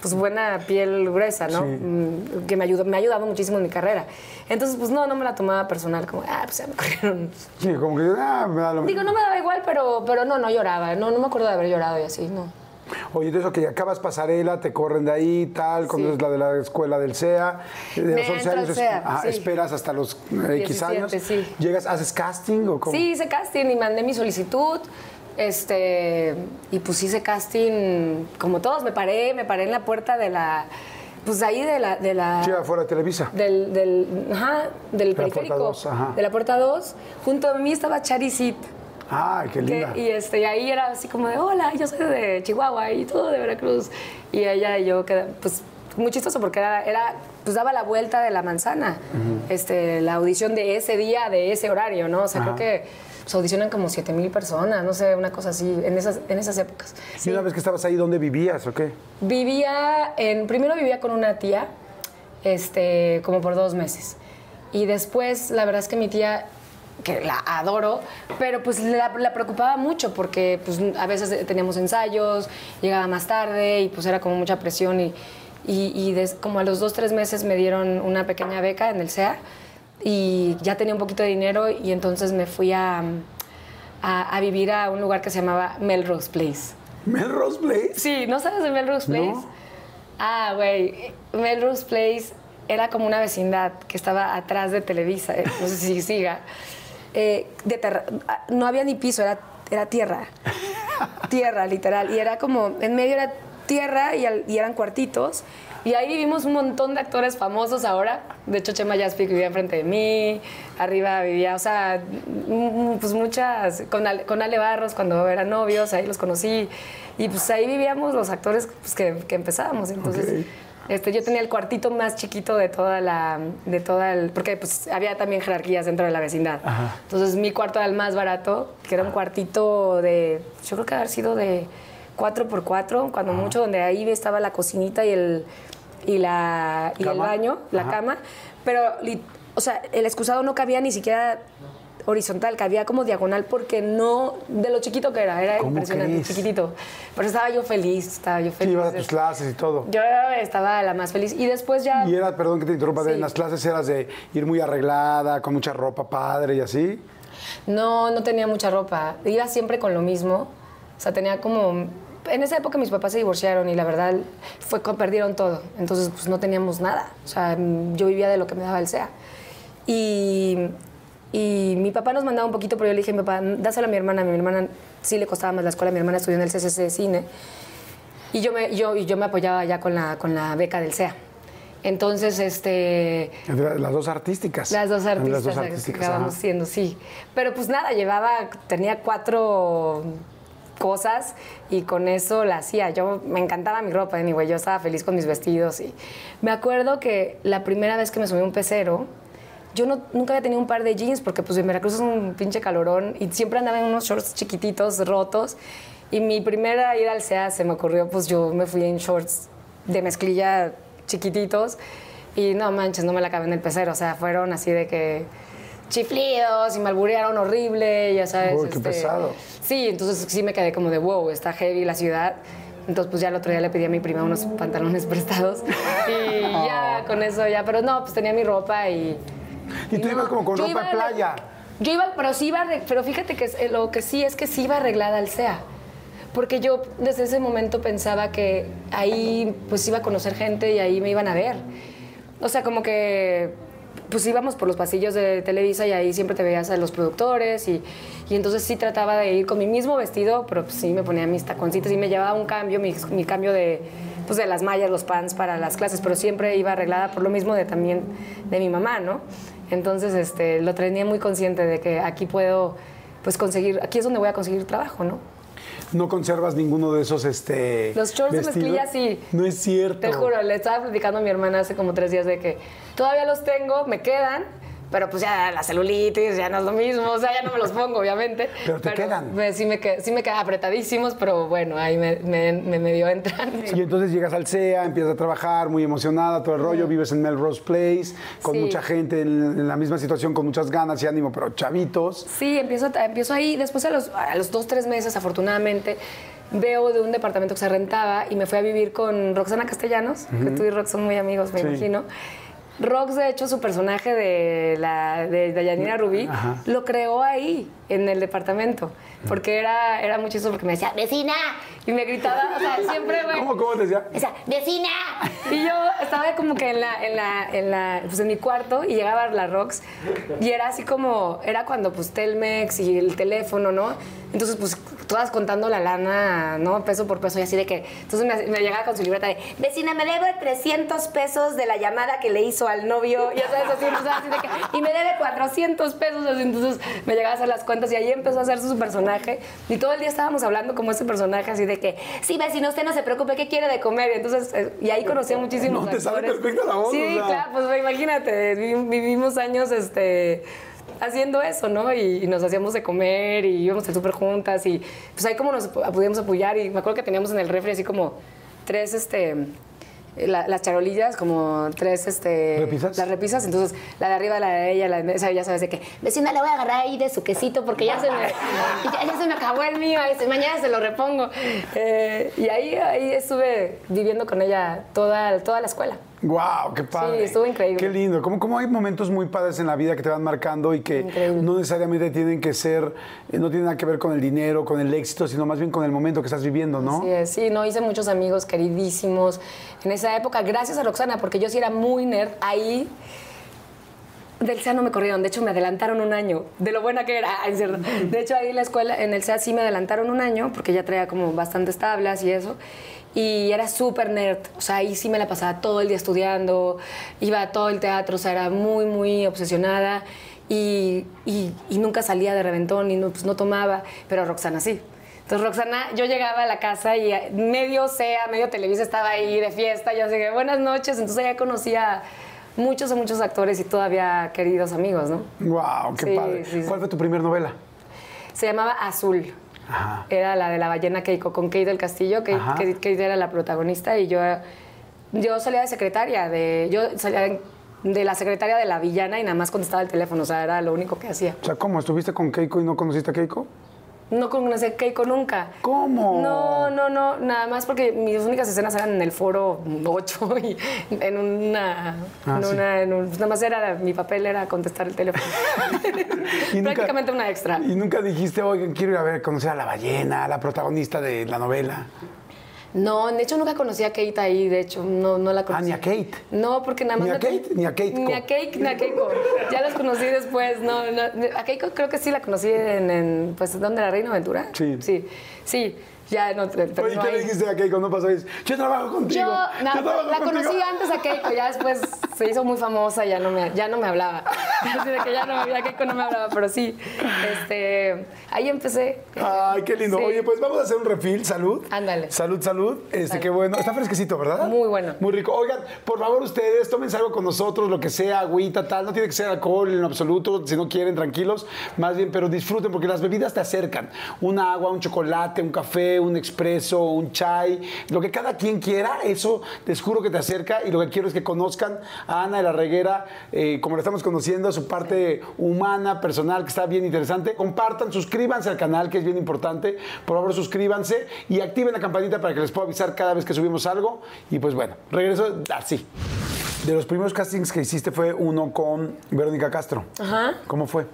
S2: pues buena piel gruesa, ¿no?
S1: Sí.
S2: Mm, Que me ayudó, me ha ayudado muchísimo en mi carrera. Entonces, pues no, no me la tomaba personal, como, ah, pues ya me corrieron.
S1: Sí, como que ah, me da lo
S2: Digo, no me daba igual, pero, pero no, no lloraba. No, no me acuerdo de haber llorado y así, no.
S1: Oye, entonces, ok, acabas pasarela, te corren de ahí, tal, cuando
S2: Sí.
S1: es la de la escuela del CEA, de
S2: Me
S1: los 11
S2: entro al
S1: años,
S2: CEA, sí.
S1: esperas hasta los eh, X
S2: 17,
S1: años,
S2: sí.
S1: llegas, haces casting o cómo?
S2: Sí, hice casting y mandé mi solicitud. Este, y pues hice casting como todos. Me paré, me paré en la puerta de la. Pues ahí de la. De la
S1: Sí, afuera de Televisa.
S2: del, del, ajá, del
S1: la puerta
S2: periférico.
S1: dos, ajá.
S2: De la puerta 2. Junto a mí estaba Charisit.
S1: Ay, qué linda.
S2: y, este, y ahí era así como de, hola, yo soy de Chihuahua y todo de Veracruz. Y ella y yo, queda- pues muy chistoso porque era, era, pues daba la vuelta de la manzana, este, la audición de ese día, de ese horario, ¿no? O sea,
S1: Ajá.
S2: creo que se audicionan como 7 mil personas, no sé, una cosa así, en esas, en esas épocas.
S1: ¿Y una vez que estabas ahí, dónde vivías o qué?
S2: Vivía en, primero vivía con una tía, este, como por dos meses. Y después, la verdad es que mi tía, que la adoro, pero pues la, la preocupaba mucho porque pues a veces teníamos ensayos, llegaba más tarde y pues era como mucha presión y, y, y des- como a los dos, tres meses me dieron una pequeña beca en el CEA y ya tenía un poquito de dinero y entonces me fui a, a, a vivir a un lugar que se llamaba Melrose Place.
S1: ¿Melrose Place?
S2: Sí, ¿no sabes de Melrose Place?
S1: No.
S2: Ah, güey, Melrose Place era como una vecindad que estaba atrás de Televisa, eh, no sé si siga. Eh, de terra- ah, no había ni piso, era, era tierra. tierra, literal. Y era como, en medio era tierra y, al- y eran cuartitos. Y ahí vivimos un montón de actores famosos ahora. De hecho, Chema Yaspic vivía enfrente de mí. Arriba vivía, o sea, pues muchas. Con Ale, con Ale Barros, cuando eran novios, ahí los conocí. Y pues ahí vivíamos los actores pues, que, que empezábamos. Entonces. Este, yo tenía el cuartito más chiquito de toda la, de toda el, porque pues había también jerarquías dentro de la vecindad. Entonces mi cuarto era el más barato, que era un cuartito de, yo creo que haber sido de 4x4, cuando mucho, donde ahí estaba la cocinita y el, y la, y el baño, la
S1: Ajá.
S2: cama, pero, o sea, el excusado no cabía ni siquiera horizontal, cabía como diagonal porque no, de lo chiquito que era, era
S1: ¿Cómo
S2: impresionante,
S1: crees?
S2: chiquitito. Pero estaba yo feliz, estaba yo
S1: Sí,
S2: feliz.
S1: ibas a tus clases y todo.
S2: Yo estaba la más feliz. Y después ya.
S1: Y era, perdón que te interrumpa,
S2: Sí.
S1: en las clases eras de ir muy arreglada, con mucha ropa padre y así.
S2: No, no tenía mucha ropa. Iba siempre con lo mismo. O sea, tenía como. En esa época mis papás se divorciaron y la verdad fue que perdieron todo. Entonces, pues no teníamos nada. O sea, yo vivía de lo que me daba el SEA. Y, y mi papá nos mandaba un poquito, pero yo le dije, mi papá, dáselo a mi hermana. A mi hermana sí le costaba más la escuela. Mi hermana estudió en el CCC de cine. Y yo me, yo, yo me apoyaba ya con la, con la beca del SEA. Entonces, este.
S1: Las dos artísticas.
S2: Las dos artistas,
S1: Las dos artísticas.
S2: acabamos
S1: ajá.
S2: siendo, sí. Pero pues nada, llevaba, tenía cuatro cosas y con eso la hacía. Yo me encantaba mi ropa, anyway, yo estaba feliz con mis vestidos y me acuerdo que la primera vez que me subí a un pecero yo no, nunca había tenido un par de jeans porque pues en Veracruz es un pinche calorón y siempre andaba en unos shorts chiquititos, rotos. Y mi primera ida al SEA se me ocurrió, pues yo me fui en shorts de mezclilla chiquititos y no manches, no me la acabé en el pecero. O sea, fueron así de que chiflidos y me alburearon horrible, ya sabes.
S1: Uy, qué
S2: este,
S1: pesado.
S2: Sí, entonces sí me quedé como de wow, está heavy la ciudad. Entonces, pues ya el otro día le pedí a mi prima unos pantalones prestados y ya con eso ya, pero no, pues tenía mi ropa y.
S1: Y tú
S2: no,
S1: ibas como con ropa de playa.
S2: Yo iba, pero sí iba, pero fíjate que eh, lo que sí es que sí iba arreglada al SEA. Porque yo desde ese momento pensaba que ahí pues iba a conocer gente y ahí me iban a ver. O sea, como que pues íbamos por los pasillos de Televisa y ahí siempre te veías a los productores y, y entonces sí trataba de ir con mi mismo vestido, pero pues sí me ponía mis taconcitos y me llevaba un cambio, mi, mi cambio de, pues de las mallas, los pants para las clases, pero siempre iba arreglada por lo mismo de también de mi mamá, ¿no? Entonces este, lo tenía muy consciente de que aquí puedo pues conseguir, aquí es donde voy a conseguir trabajo, ¿no?
S1: No conservas ninguno de esos este
S2: Los shorts de mezclilla sí.
S1: No es cierto.
S2: Te juro, le estaba platicando a mi hermana hace como tres días de que todavía los tengo, me quedan, pero pues ya la celulitis ya no es lo mismo, o sea, ya no me los pongo, obviamente.
S1: Pero te quedan.
S2: me- sí, me qued- sí me quedan apretadísimos, pero bueno, ahí me, me, me medio entran.
S1: Y entonces llegas al CEA, empiezas a trabajar muy emocionada, todo el rollo, vives en Melrose Place, con
S2: Sí.
S1: mucha gente en, en la misma situación, con muchas ganas y ánimo, pero chavitos.
S2: Sí, empiezo, empiezo ahí. Después, a los, a los dos, tres meses, afortunadamente, veo de un departamento que se rentaba y me fui a vivir con Roxana Castellanos, que tú y Rox son muy amigos, me
S1: Sí.
S2: imagino. Rox, de hecho, su personaje de, la, de Dayanira Rubí,
S1: Ajá.
S2: lo creó ahí, en el departamento. Porque era, era muy chistoso porque me decía, vecina. Y me gritaba, o sea, siempre, güey.
S1: ¿Cómo, cómo te decía?
S2: Decía, vecina. Y yo estaba como que en la, en la, en la, pues en mi cuarto y llegaba la Rox y era así como, era cuando pues Telmex y el teléfono, ¿no? Entonces pues todas contando la lana, ¿no? Peso por peso y así de que, entonces me, me llegaba con su libreta de, vecina, me debe 300 pesos de la llamada que le hizo al novio, ya sabes, así, entonces, así de que, y me debe 400 pesos, así, entonces me llegaba a hacer las cuentas y ahí empezó a hacer su personaje y todo el día estábamos hablando como ese personaje así de que, sí, vecino, usted no se preocupe, ¿qué quiere de comer? Entonces, eh, y ahí conocí a muchísimos
S1: No, te perfecta la voz,
S2: Sí,
S1: o sea.
S2: claro, pues imagínate, vi- vivimos años este, haciendo eso, ¿no? Y, y nos hacíamos de comer y íbamos al súper juntas y pues ahí como nos pudimos apoyar y me acuerdo que teníamos en el refri así como tres, este... la- las charolillas, como tres, este...
S1: ¿Repisas?
S2: Las repisas, entonces la de arriba, la de ella, la de esa, ya sabes de que, vecina, le voy a agarrar ahí de su quesito porque ya se me, ya, ya se me acabó el mío, mañana se lo repongo. Eh, y ahí, ahí estuve viviendo con ella toda, toda la escuela.
S1: ¡Wow! ¡Qué padre!
S2: Sí, estuvo increíble.
S1: ¡Qué lindo! Como, como hay momentos muy padres en la vida que te van marcando y que
S2: Increíble.
S1: no necesariamente tienen que ser, eh, no tienen nada que ver con el dinero, con el éxito, sino más bien con el momento que estás viviendo, ¿no?
S2: Sí, es, sí, no, hice muchos amigos queridísimos en esa época, gracias a Roxana, porque yo sí era muy nerd. Ahí del SEA no me corrieron, de hecho me adelantaron un año, de lo buena que era. Ay, cierto. De hecho ahí en la escuela, en el SEA sí me adelantaron un año, porque ya traía como bastantes tablas y eso. Y era súper nerd, o sea, ahí sí me la pasaba todo el día estudiando, iba a todo el teatro, o sea, era muy, muy obsesionada y, y- y nunca salía de reventón y no, pues, no tomaba, pero Roxana sí. Entonces Roxana, yo llegaba a la casa y medio SEA, medio Televisa estaba ahí de fiesta, yo así que buenas noches, entonces ya conocía muchos y muchos actores y todavía queridos amigos, ¿no?
S1: ¡Wow! ¡Qué
S2: Sí,
S1: padre!
S2: sí, sí.
S1: ¿Cuál fue tu primera novela?
S2: Se llamaba Azul.
S1: Ajá.
S2: Era la de la ballena Keiko, con Kate del Castillo. Kate- Kate era la protagonista y yo, yo salía de secretaria, de, yo salía de la secretaria de la villana y nada más contestaba el teléfono, o sea, era lo único que hacía.
S1: O sea, ¿cómo? ¿Estuviste con Keiko y no conociste a Keiko?
S2: No conocí a Keiko nunca.
S1: ¿Cómo?
S2: No, no, no, nada más porque mis únicas escenas eran en el foro 8 y en una...
S1: Ah,
S2: en
S1: sí.
S2: una en un- nada más era, mi papel era contestar el teléfono.
S1: Y nunca-
S2: Prácticamente una extra.
S1: Y nunca dijiste, oigan, quiero ir a ver, conocer a la ballena, la protagonista de la novela.
S2: No, de hecho nunca conocí a Kate ahí, de hecho, no, no la conocí.
S1: Ah, ni a Kate.
S2: No, porque nada más...
S1: Ni a
S2: me-
S1: Kate, ni a Keiko.
S2: Ni a Kate, ni a Keiko. Ya los conocí después, no, no, a Keiko creo que sí la conocí en, en, pues, ¿dónde? ¿La Reina Aventura?
S1: Sí.
S2: Sí, sí. Ya no. Pero
S1: Oye,
S2: no
S1: ¿qué le dijiste a Keiko? No pasó eso. Yo trabajo contigo.
S2: Yo
S1: trabajo
S2: la
S1: contigo.
S2: conocí antes a Keiko, ya después se hizo muy famosa y ya no me, ya no me hablaba. Así de que ya, no, ya Keiko no me hablaba, pero sí. Este, ahí empecé.
S1: Ay, qué lindo.
S2: Sí.
S1: Oye, pues vamos a hacer un refill. Salud.
S2: Ándale.
S1: Salud, salud. Este, qué bueno. Está fresquecito, ¿verdad?
S2: Muy bueno.
S1: Muy rico. Oigan, por favor, ustedes, tómense algo con nosotros, lo que sea, agüita, tal. No tiene que ser alcohol en absoluto. Si no quieren, tranquilos. Más bien, pero disfruten porque las bebidas te acercan. Un agua, un chocolate, un café, un expreso, un chai. Lo que cada quien quiera, eso les juro que te acerca. Y lo que quiero es que conozcan a Ana de la Reguera, eh, como la estamos conociendo, su parte humana, personal, que está bien interesante. Compartan, suscríbanse al canal, que es bien importante. Por favor, suscríbanse y activen la campanita para que les pueda avisar cada vez que subimos algo. Y pues bueno, regreso así. De los primeros castings que hiciste fue uno con Verónica Castro.
S2: Ajá.
S1: ¿Cómo fue?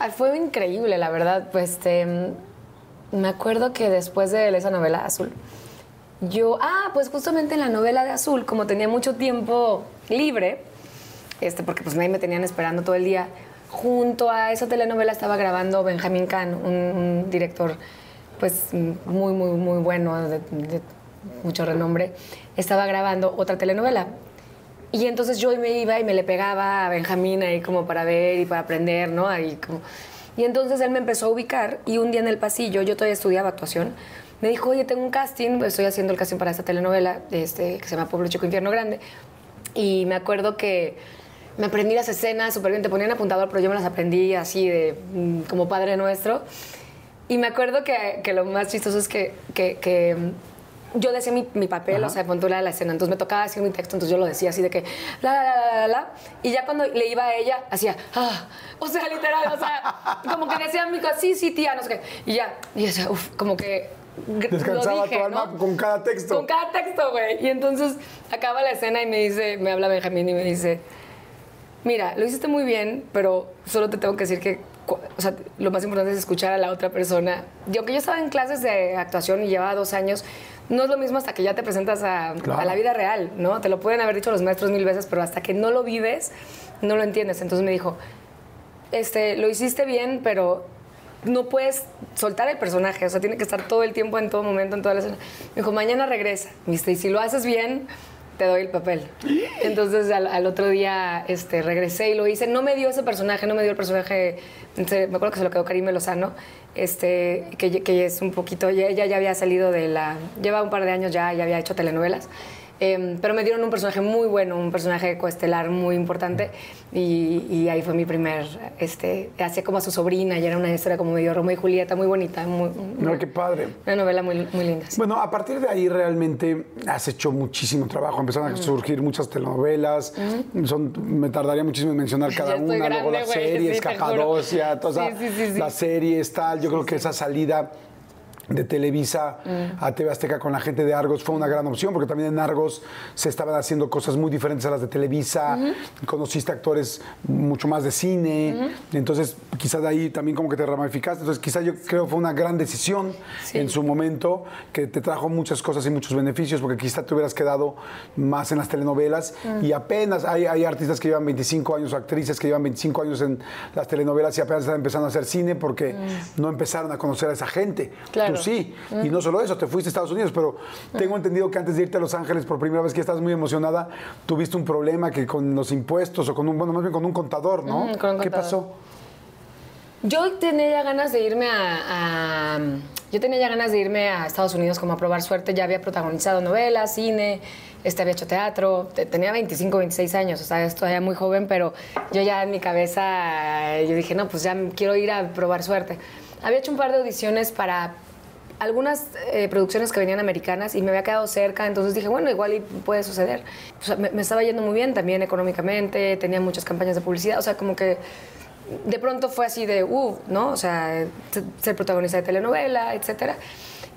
S2: Ay, fue increíble, la verdad. Pues este, me acuerdo que después de esa novela Azul, yo, ah, pues justamente en la novela de Azul, como tenía mucho tiempo libre, este, porque pues nadie me tenían esperando todo el día, junto a esa telenovela estaba grabando Benjamín Kahn, un, director pues muy, muy, muy bueno, de, de mucho renombre, estaba grabando otra telenovela. Y entonces yo me iba y me le pegaba a Benjamín ahí como para ver y para aprender, ¿no? Ahí como... Y entonces él me empezó a ubicar y un día en el pasillo, yo todavía estudiaba actuación, me dijo, oye, tengo un casting, estoy haciendo el casting para esta telenovela este, que se llama Pueblo Chico Infierno Grande. Y me acuerdo que me aprendí las escenas súper bien, te ponían apuntador, pero yo me las aprendí así de mm, como Padre Nuestro. Y me acuerdo que, que lo más chistoso es que, que, que, yo decía mi, mi papel, o sea, puntual a la escena, entonces me tocaba decir mi texto, entonces yo lo decía así de que la, la, la, la, la, y ya cuando le iba a ella, hacía, ah, o sea, literal, o sea, como que decía mi cosa, sí, sí, tía, no sé qué, y ya, y yo decía, uff, como que
S1: Descansaba
S2: lo dije,
S1: tu alma
S2: ¿no?
S1: con cada texto.
S2: Con cada texto, güey. Y entonces acaba la escena y me dice, me habla Benjamín y me dice, mira, lo hiciste muy bien, pero solo te tengo que decir que, o sea, lo más importante es escuchar a la otra persona. Y aunque yo estaba en clases de actuación y llevaba dos años, no es lo mismo hasta que ya te presentas a,
S1: Claro.
S2: a la vida real, ¿no? Te lo pueden haber dicho los maestros mil veces, pero hasta que no lo vives, no lo entiendes. Entonces me dijo, este, lo hiciste bien, pero no puedes soltar el personaje, o sea, tiene que estar todo el tiempo, en todo momento, en toda la escena. Me dijo, mañana regresa. Dice, y si lo haces bien, te doy el papel. Entonces al, al otro día este, regresé y lo hice. No me dio ese personaje, no me dio el personaje, me acuerdo que se lo quedó Karime Lozano, este, que, que es un poquito, ella ya había salido de la, lleva un par de años ya, ya había hecho telenovelas. Em, pero me dieron un personaje muy bueno, un personaje coestelar muy importante y, y ahí fue mi primer, este, hacía como a su sobrina y era una historia como medio Romeo y Julieta, muy bonita, muy,
S1: No, qué padre.
S2: una novela muy, muy linda. sí.
S1: Bueno, a partir de ahí realmente has hecho muchísimo trabajo. Empezaron a surgir muchas telenovelas. Son, me tardaría muchísimo en mencionar cada una. Luego
S2: güey,
S1: series,
S2: sí, te juro.
S1: Capadocia, todas
S2: sí.
S1: las series, tal. Yo creo que esa salida de Televisa
S2: Mm.
S1: a TV Azteca con la gente de Argos fue una gran opción porque también en Argos se estaban haciendo cosas muy diferentes a las de Televisa, conociste actores mucho más de cine, entonces quizás de ahí también como que te ramificaste, entonces quizás yo creo que fue una gran decisión
S2: Sí.
S1: en su momento que te trajo muchas cosas y muchos beneficios porque quizás te hubieras quedado más en las telenovelas
S2: Mm.
S1: y apenas hay, hay artistas que llevan 25 años, actrices que llevan 25 años en las telenovelas y apenas están empezando a hacer cine porque no empezaron a conocer a esa gente.
S2: Mm. Claro. Mm.
S1: Sí, y no solo eso, te fuiste a Estados Unidos, pero tengo entendido que antes de irte a Los Ángeles por primera vez que estás muy emocionada, tuviste un problema que con los impuestos o con un, bueno, más bien con un contador, ¿no?
S2: Ujú, con un
S1: ¿Qué
S2: contador.
S1: pasó?
S2: Yo tenía ya ganas de irme a, a- Yo tenía ya ganas de irme a Estados Unidos como a probar suerte. Ya había protagonizado novelas, cine, este, había hecho teatro. Te- Tenía 25, 26 años, o sea, ya muy joven, pero yo ya en mi cabeza, yo dije, no, pues ya quiero ir a probar suerte. Había hecho un par de audiciones para algunas eh, producciones que venían americanas y me había quedado cerca, entonces dije, bueno, igual puede suceder. O sea, me, me estaba yendo muy bien también económicamente, tenía muchas campañas de publicidad, o sea, como que de pronto fue así de, uh, ¿no? O sea, se- ser protagonista de telenovela, etcétera.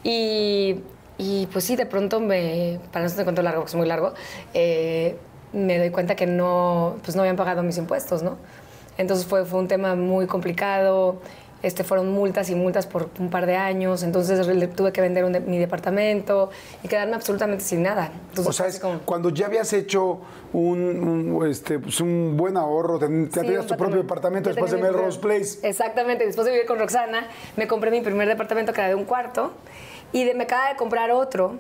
S2: Y, y, pues sí, de pronto me, para no ser cuento largo, porque es muy largo, eh, me doy cuenta que no, pues no habían pagado mis impuestos, ¿no? Entonces fue, fue un tema muy complicado este, fueron multas y multas por un par de años, entonces le tuve que vender un de- mi departamento y quedarme absolutamente sin nada. Entonces,
S1: O sea, es
S2: como-
S1: cuando ya habías hecho un, un, este, pues, un buen ahorro, ya
S2: Sí,
S1: tenías tu propio departamento después de Melrose Place.
S2: Exactamente, después de vivir con Roxana, me compré mi primer departamento que era de un cuarto y de, me acaba de comprar otro.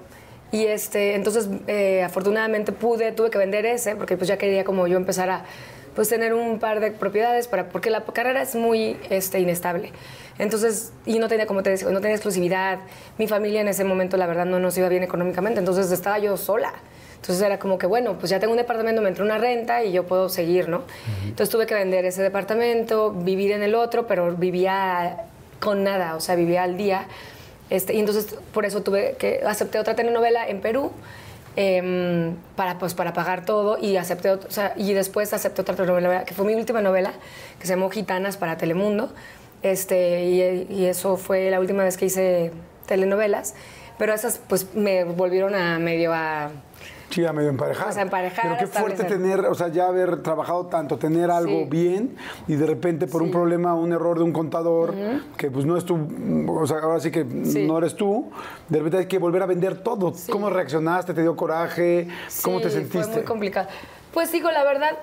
S2: Y este, entonces, eh, afortunadamente pude, tuve que vender ese porque pues ya quería como yo empezar a pues tener un par de propiedades para porque la carrera es muy este, inestable. Entonces, y no tenía, como te decía, no tenía exclusividad. Mi familia en ese momento, la verdad, no nos iba bien económicamente, entonces estaba yo sola. Entonces era como que, bueno, pues ya tengo un departamento, me entró una renta y yo puedo seguir, ¿no? Entonces tuve que vender ese departamento, vivir en el otro, pero vivía con nada, o sea, vivía al día. Este, y entonces por eso tuve que acepté otra telenovela en Perú em, para, pues, para pagar todo y acepté, y después acepté otra telenovela que fue mi última novela que se llamó Gitanas para Telemundo. Este, y, y eso fue la última vez que hice telenovelas, pero esas pues me volvieron a medio a
S1: Sí, a medio emparejar.
S2: O sea, emparejar,
S1: Pero qué fuerte tener, o sea, ya haber trabajado tanto, tener algo
S2: Sí.
S1: bien y de repente por un problema, un error de un contador, que pues no es tú, o sea, ahora sí que
S2: Sí.
S1: no eres tú, de repente hay que volver a vender todo. ¿Cómo reaccionaste? ¿Te dio coraje? ¿Cómo te sentiste?
S2: Fue muy complicado. Pues digo, la verdad,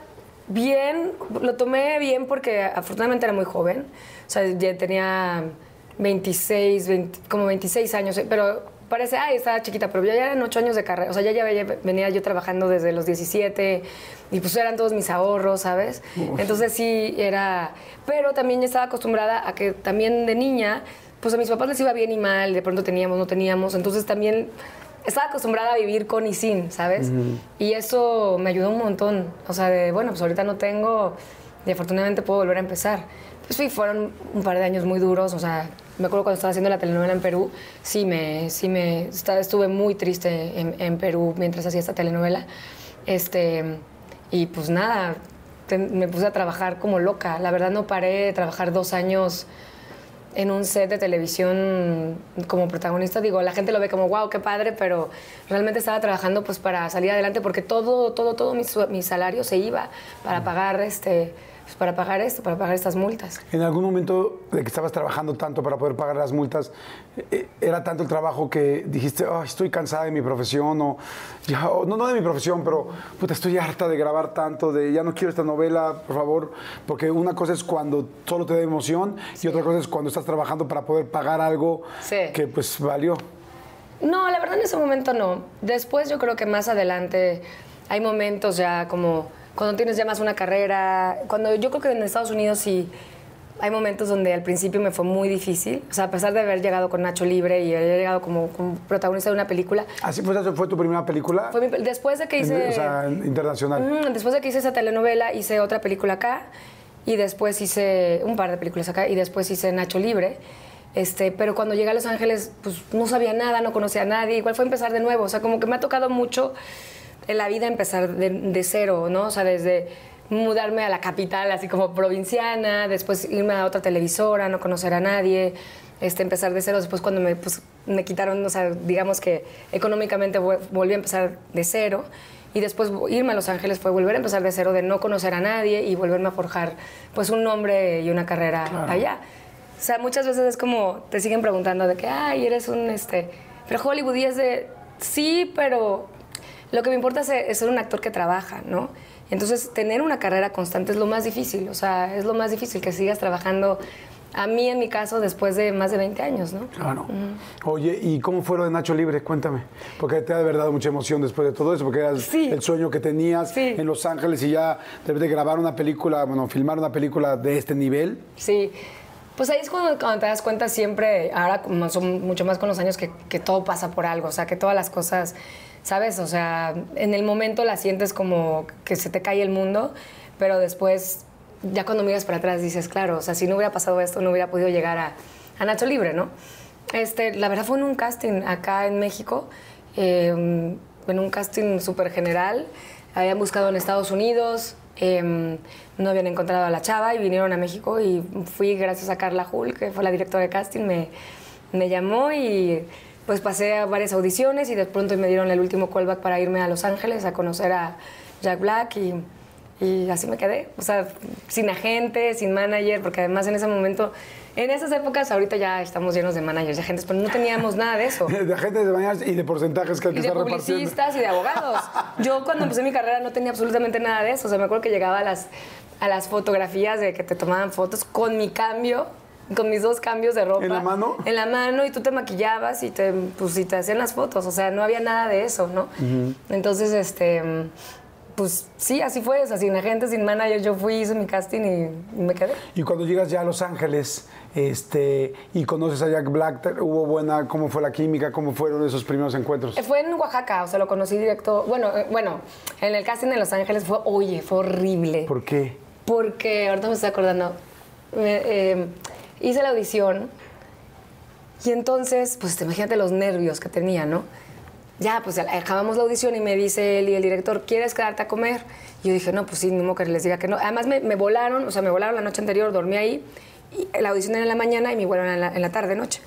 S2: bien, lo tomé bien porque afortunadamente era muy joven. O sea, ya tenía 26, 20 como 26 años, pero parece, ay, estaba chiquita, pero ya eran 8 años de carrera. O sea, ya, ya venía- yo trabajando desde los 17 y pues eran todos mis ahorros, ¿sabes? Entonces sí, era... Pero también ya estaba acostumbrada a que también de niña, pues a mis papás les iba bien y mal, de pronto teníamos, no teníamos. Entonces también estaba acostumbrada a vivir con y sin, ¿sabes? Y eso me ayudó un montón. O sea, de, bueno, pues ahorita no tengo y afortunadamente puedo volver a empezar. Pues sí, fueron un par de años muy duros. O sea, me acuerdo cuando estaba haciendo la telenovela en Perú, sí me, sí me, estuve muy triste en, en Perú mientras hacía esta telenovela. Este, y pues nada, te- me puse a trabajar como loca. La verdad no paré de trabajar dos años en un set de televisión como protagonista, digo, la gente lo ve como, wow, qué padre, pero realmente estaba trabajando pues para salir adelante porque todo, todo, todo mi, mi salario se iba para pagar este, pues, para pagar esto, para pagar estas multas.
S1: En algún momento de que estabas trabajando tanto para poder pagar las multas, eh, ¿era tanto el trabajo que dijiste, "Ay, estoy cansada de mi profesión? O, ya, o- no, no de mi profesión, pero puta, estoy harta de grabar tanto, de ya no quiero esta novela, por favor. Porque una cosa es cuando solo te da emoción y otra cosa es cuando estás trabajando para poder pagar algo
S2: Sí.
S1: que pues valió.
S2: No, la verdad en ese momento no. Después yo creo que más adelante hay momentos ya como cuando tienes ya más una carrera, cuando yo creo que en Estados Unidos sí hay momentos donde al principio me fue muy difícil, o sea, a pesar de haber llegado con Nacho Libre y haber llegado como, como protagonista de una película,
S1: ¿Así fue, fue tu primera película?
S2: fue mi- después de que hice...
S1: o sea, internacional.
S2: Después de que hice esa telenovela, hice otra película acá y después hice un par de películas acá y después hice Nacho Libre. Este, pero cuando llegué a Los Ángeles, pues no sabía nada, no conocía a nadie. Igual fue empezar de nuevo. O sea, como que me ha tocado mucho en la vida empezar de, de cero, ¿no? O sea, desde mudarme a la capital, así como provinciana, después irme a otra televisora, no conocer a nadie, este, empezar de cero. Después cuando me, pues, me quitaron, o sea, digamos que económicamente vol- volví a empezar de cero. Y después irme a Los Ángeles fue volver a empezar de cero, de no conocer a nadie y volverme a forjar pues un nombre y una carrera allá. O sea, muchas veces es como te siguen preguntando de que, ay, eres un, este, pero Hollywood y es de, sí, pero lo que me importa es, es ser un actor que trabaja, ¿no? Entonces, tener una carrera constante es lo más difícil, o sea, es lo más difícil que sigas trabajando. A mí, en mi caso, después de más de 20 años, ¿no?
S1: Claro. Oye, ¿y cómo fue lo de Nacho Libre? Cuéntame. Porque te ha de haber dado mucha emoción después de todo eso, porque era
S2: Sí.
S1: el sueño que tenías
S2: Sí.
S1: en Los Ángeles y ya de repente grabar una película, bueno, filmar una película de este nivel.
S2: Sí. Pues ahí es cuando, cuando te das cuenta siempre, ahora como son mucho más con los años, que, que todo pasa por algo, o sea, que todas las cosas, ¿sabes? O sea, en el momento la sientes como que se te cae el mundo, pero después, ya cuando miras para atrás, dices, claro, o sea, si no hubiera pasado esto, no hubiera podido llegar a, a Nacho Libre, ¿no? Este, la verdad fue en un casting acá en México, eh, en un casting súper general. Habían buscado en Estados Unidos, eh, no habían encontrado a la chava y vinieron a México y fui gracias a Carla Hull, que fue la directora de casting, me, me llamó y pues pasé a varias audiciones y de pronto me dieron el último callback para irme a Los Ángeles a conocer a Jack Black y, Y así me quedé, o sea, sin agente, sin manager, porque además en ese momento, en esas épocas, ahorita ya estamos llenos de managers, de agentes, pero no teníamos nada de eso.
S1: De agentes de managers y de porcentajes que hay que
S2: Y de
S1: estar
S2: publicistas y de abogados. Yo cuando empecé mi carrera no tenía absolutamente nada de eso. O sea, me acuerdo que llegaba a las, a las fotografías de que te tomaban fotos con mi cambio, con mis dos cambios de ropa.
S1: ¿En la mano?
S2: En la mano y tú te maquillabas y te, pues, y te hacían las fotos. O sea, no había nada de eso, ¿no? Entonces, este... Pues sí, así fue, o sea, sin agente, sin manager, yo fui, hice mi casting y, y me quedé.
S1: Y cuando llegas ya a Los Ángeles este, y conoces a Jack Black, ¿te- ¿hubo buena, cómo fue la química, cómo fueron esos primeros encuentros?
S2: Eh, Fue en Oaxaca, o sea, lo conocí directo. Bueno, eh, bueno, en el casting en Los Ángeles fue, oye, fue horrible.
S1: ¿Por qué?
S2: Porque ahorita me estoy acordando. me- eh, hice la audición y entonces, pues imagínate los nervios que tenía, ¿no? Ya, pues acabamos la audición y me dice él y el director, ¿quieres quedarte a comer? Y yo dije, no, pues sí, no que les diga que no. Además me, me volaron, o sea, me volaron la noche anterior, dormí ahí, y la audición era en la mañana y vuelo era en la, tarde, noche.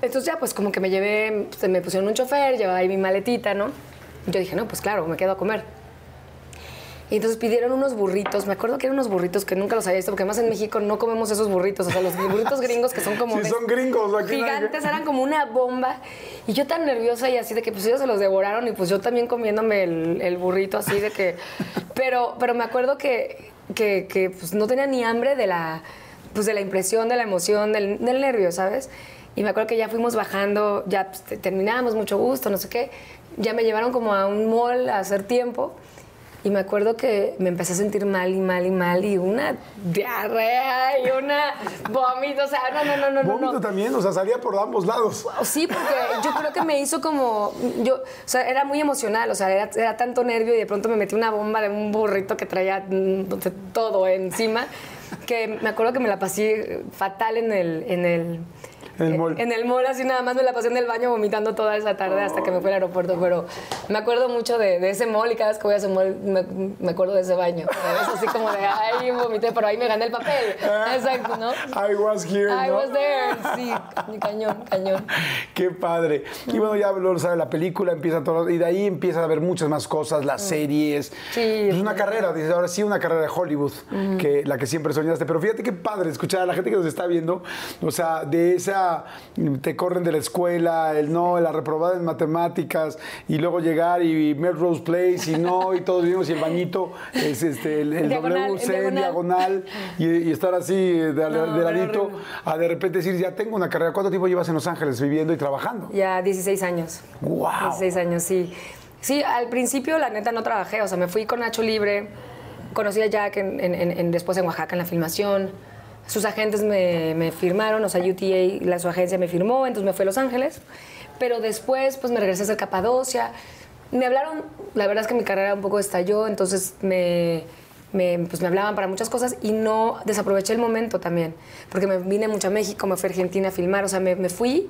S2: Entonces ya, pues como que me llevé, se me pusieron un chofer, llevaba ahí mi maletita, ¿no? Yo dije, no, pues claro, me quedo a comer. Y entonces pidieron unos burritos, me acuerdo que eran unos burritos que nunca los había visto, porque además en México no comemos esos burritos, o sea, los burritos gringos que son como...
S1: Sí, son gringos, aquí
S2: Gigantes, eran como una bomba. Y yo tan nerviosa y así de que pues ellos se los devoraron y pues yo también comiéndome el, el burrito así de que... Pero, pero me acuerdo que, que, que, pues no tenía ni hambre de la, pues, de la impresión, de la emoción, del, del nervio, ¿sabes? Y me acuerdo que ya fuimos bajando, ya pues, te- terminamos, mucho gusto, no sé qué. Ya me llevaron como a un mall a hacer tiempo. Y me acuerdo que me empecé a sentir mal y mal y mal y una diarrea y una vómito, o sea, no, no, no, no, no,
S1: Vómito
S2: no.
S1: también, o sea, salía por ambos lados.
S2: Sí, porque yo creo que me hizo como, yo, o sea, era muy emocional, o sea, era, era tanto nervio y de pronto me metí una bomba de un burrito que traía mm, todo encima, que me acuerdo que me la pasé fatal en el, en el,
S1: En el mall.
S2: en el mall, así nada más me la pasé en el baño vomitando toda esa tarde hasta que me fui al aeropuerto, pero me acuerdo mucho de, de ese mall y cada vez que voy a ese mall me, me acuerdo de ese baño. Es así como de, ay, vomité, pero ahí me gané el papel. Exacto, ¿no?
S1: I was here,
S2: I
S1: ¿no?
S2: was there, sí, cañón, cañón.
S1: Qué padre. Y bueno, ya lo sabe, la película empieza todo, y de ahí empiezan a haber muchas más cosas, las series.
S2: Mm. Sí.
S1: Es una carrera, dices, ahora sí, una carrera de Hollywood, que la que siempre soñaste. Pero fíjate qué padre escuchar a la gente que nos está viendo, o sea, de esa, te corren de la escuela, el no, la reprobada en matemáticas, y luego llegar y Melrose Place, y no, y todos vivimos, y el bañito es este, el, el
S2: Diagonal,
S1: WC
S2: en
S1: en
S2: diagonal.
S1: diagonal, y, y estar así de,
S2: No,
S1: de ladito, a de repente decir, ya tengo una carrera. ¿Cuánto tiempo llevas en Los Ángeles viviendo y trabajando?
S2: Ya 16 años.
S1: ¡Wow!
S2: 16 años, sí. Sí, al principio la neta no trabajé, o sea, me fui con Nacho Libre, conocí a Jack en- en- en- después en Oaxaca en la filmación, sus agentes me, me firmaron, o sea, UTA, la, su agencia me firmó, entonces me fui a Los Ángeles, pero después pues me regresé a hacer Capadocia, me hablaron, la verdad es que mi carrera un poco estalló, entonces me, me, pues me hablaban para muchas cosas y no desaproveché el momento también, porque me vine mucho a México, me fui a Argentina a filmar, o sea, me, me fui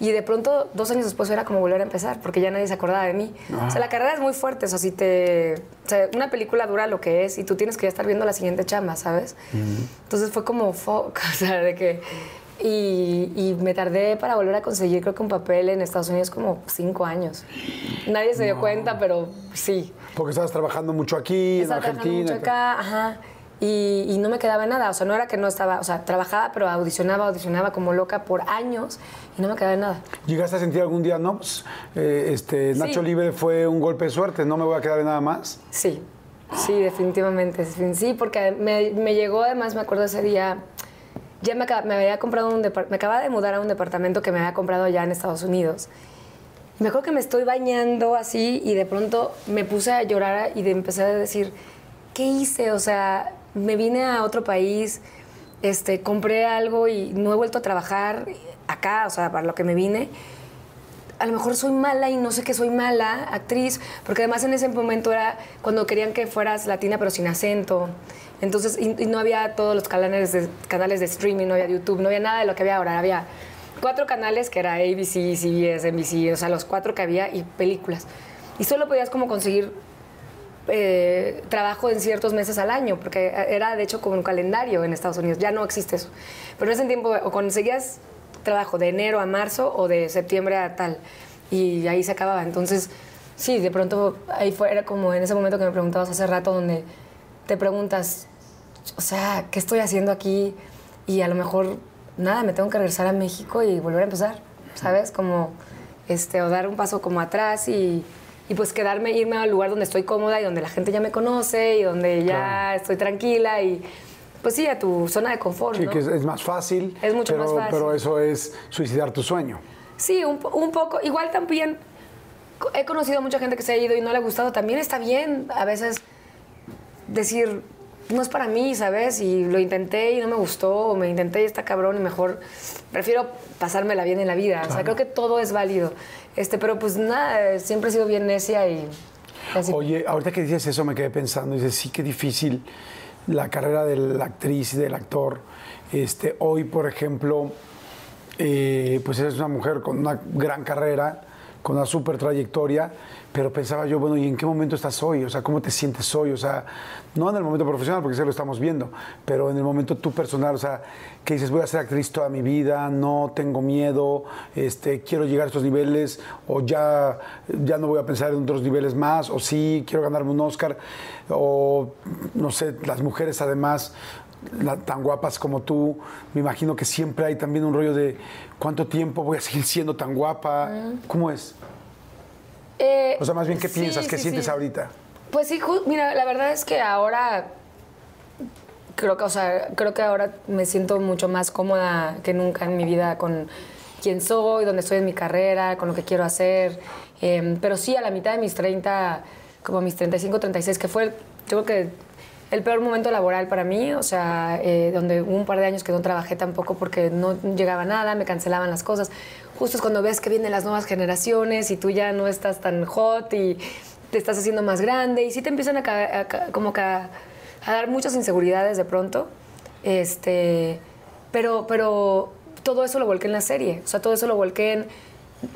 S2: y de pronto, dos años después era como volver a empezar, porque ya nadie se acordaba de mí. O sea, la carrera es muy fuerte, o sea, si te... O sea, una película dura lo que es y tú tienes que ya estar viendo la siguiente chamba, ¿sabes? Entonces fue como, fuck, o sea, de que... Y, y me tardé para volver a conseguir, creo que un papel en Estados Unidos como cinco años. Nadie se dio cuenta, pero sí.
S1: Porque estabas trabajando mucho aquí,
S2: Estaba
S1: en
S2: trabajando
S1: Argentina.
S2: mucho acá, ajá. Y, y no me quedaba nada. O sea, no era que no estaba, o sea, trabajaba, pero audicionaba, audicionaba como loca por años y no me quedaba nada.
S1: ¿Llegaste a sentir algún día, no? Pues, eh, este, Nacho
S2: Sí.
S1: Libre fue un golpe de suerte, no me voy a quedar en nada más.
S2: Sí, sí, definitivamente. Sí, porque me, me llegó, además, me acuerdo ese día, ya me, me había comprado un me acababa de mudar a un departamento que me había comprado allá en Estados Unidos. Me acuerdo que me estoy bañando así y de pronto me puse a llorar y de empecé a decir, ¿qué hice? O sea, me vine a otro país, este, compré algo y no he vuelto a trabajar acá, o sea, para lo que me vine a lo mejor soy mala y no sé que soy mala actriz, porque además en ese momento era cuando querían que fueras latina pero sin acento. Entonces, y, no había todos los canales de, canales de streaming, no había YouTube, no había nada de lo que había ahora. Había cuatro canales que era ABC, CBS, NBC, o sea, los cuatro que había y películas. Y solo podías como conseguir eh, trabajo en ciertos meses al año, porque era de hecho como un calendario en Estados Unidos, ya no existe eso. Pero en ese tiempo o conseguías trabajo de enero a marzo o de septiembre a tal, y ahí se acababa. Entonces sí, de pronto ahí fue, era como en ese momento que me preguntabas hace rato, donde te preguntas, o sea, ¿qué estoy haciendo aquí? Y a lo mejor, nada, me tengo que regresar a México y volver a empezar, ¿sabes? Como, este, o dar un paso como atrás y, y pues quedarme, irme al lugar donde estoy cómoda y donde la gente ya me conoce y donde ya estoy tranquila y pues sí, a tu zona de confort.
S1: Sí,
S2: ¿no?
S1: que es, es más fácil.
S2: Es mucho
S1: pero,
S2: más fácil.
S1: Pero eso es suicidar tu sueño.
S2: Sí, un, un poco. Igual también he conocido a mucha gente que se ha ido y no le ha gustado. También está bien a veces decir, no es para mí, ¿sabes? Y lo intenté y no me gustó, o me intenté y está cabrón y mejor prefiero pasármela bien en la vida. O sea, creo que todo es válido. Este, pero pues nada, siempre he sido bien necia y así.
S1: Oye, ahorita que dices eso me quedé pensando, dices, sí, qué difícil la carrera de la actriz y del actor. Este, hoy, por ejemplo, eh, pues eres una mujer con una gran carrera, con una súper trayectoria, pero pensaba yo, bueno, ¿y en qué momento estás hoy? O sea, ¿cómo te sientes hoy? O sea, no en el momento profesional, porque eso lo estamos viendo, pero en el momento tú personal, o sea, que dices, voy a ser actriz toda mi vida, no tengo miedo, este, quiero llegar a estos niveles, o ya, ya no voy a pensar en otros niveles más, o sí, quiero ganarme un Oscar, o no sé, las mujeres además la- tan guapas como tú, me imagino que siempre hay también un rollo de cuánto tiempo voy a seguir siendo tan guapa. ¿Cómo es?
S2: Eh,
S1: O sea, más bien, ¿qué
S2: sí,
S1: piensas? ¿Qué
S2: sí,
S1: sientes
S2: sí.
S1: ahorita?
S2: Pues sí, mira, la verdad es que ahora creo que, o sea, creo que ahora me siento mucho más cómoda que nunca en mi vida con quién soy, dónde estoy en mi carrera, con lo que quiero hacer. Eh, pero sí, a la mitad de mis 30, como mis 35, 36, que fue, yo creo que el peor momento laboral para mí, o sea, eh, donde hubo un par de años que no trabajé tampoco porque no llegaba nada, me cancelaban las cosas. Justo es cuando ves que vienen las nuevas generaciones y tú ya no estás tan hot y te estás haciendo más grande y sí te empiezan a, como a, a dar muchas inseguridades de pronto. Este, pero, pero todo eso lo volqué en la serie, o sea, todo eso lo volqué en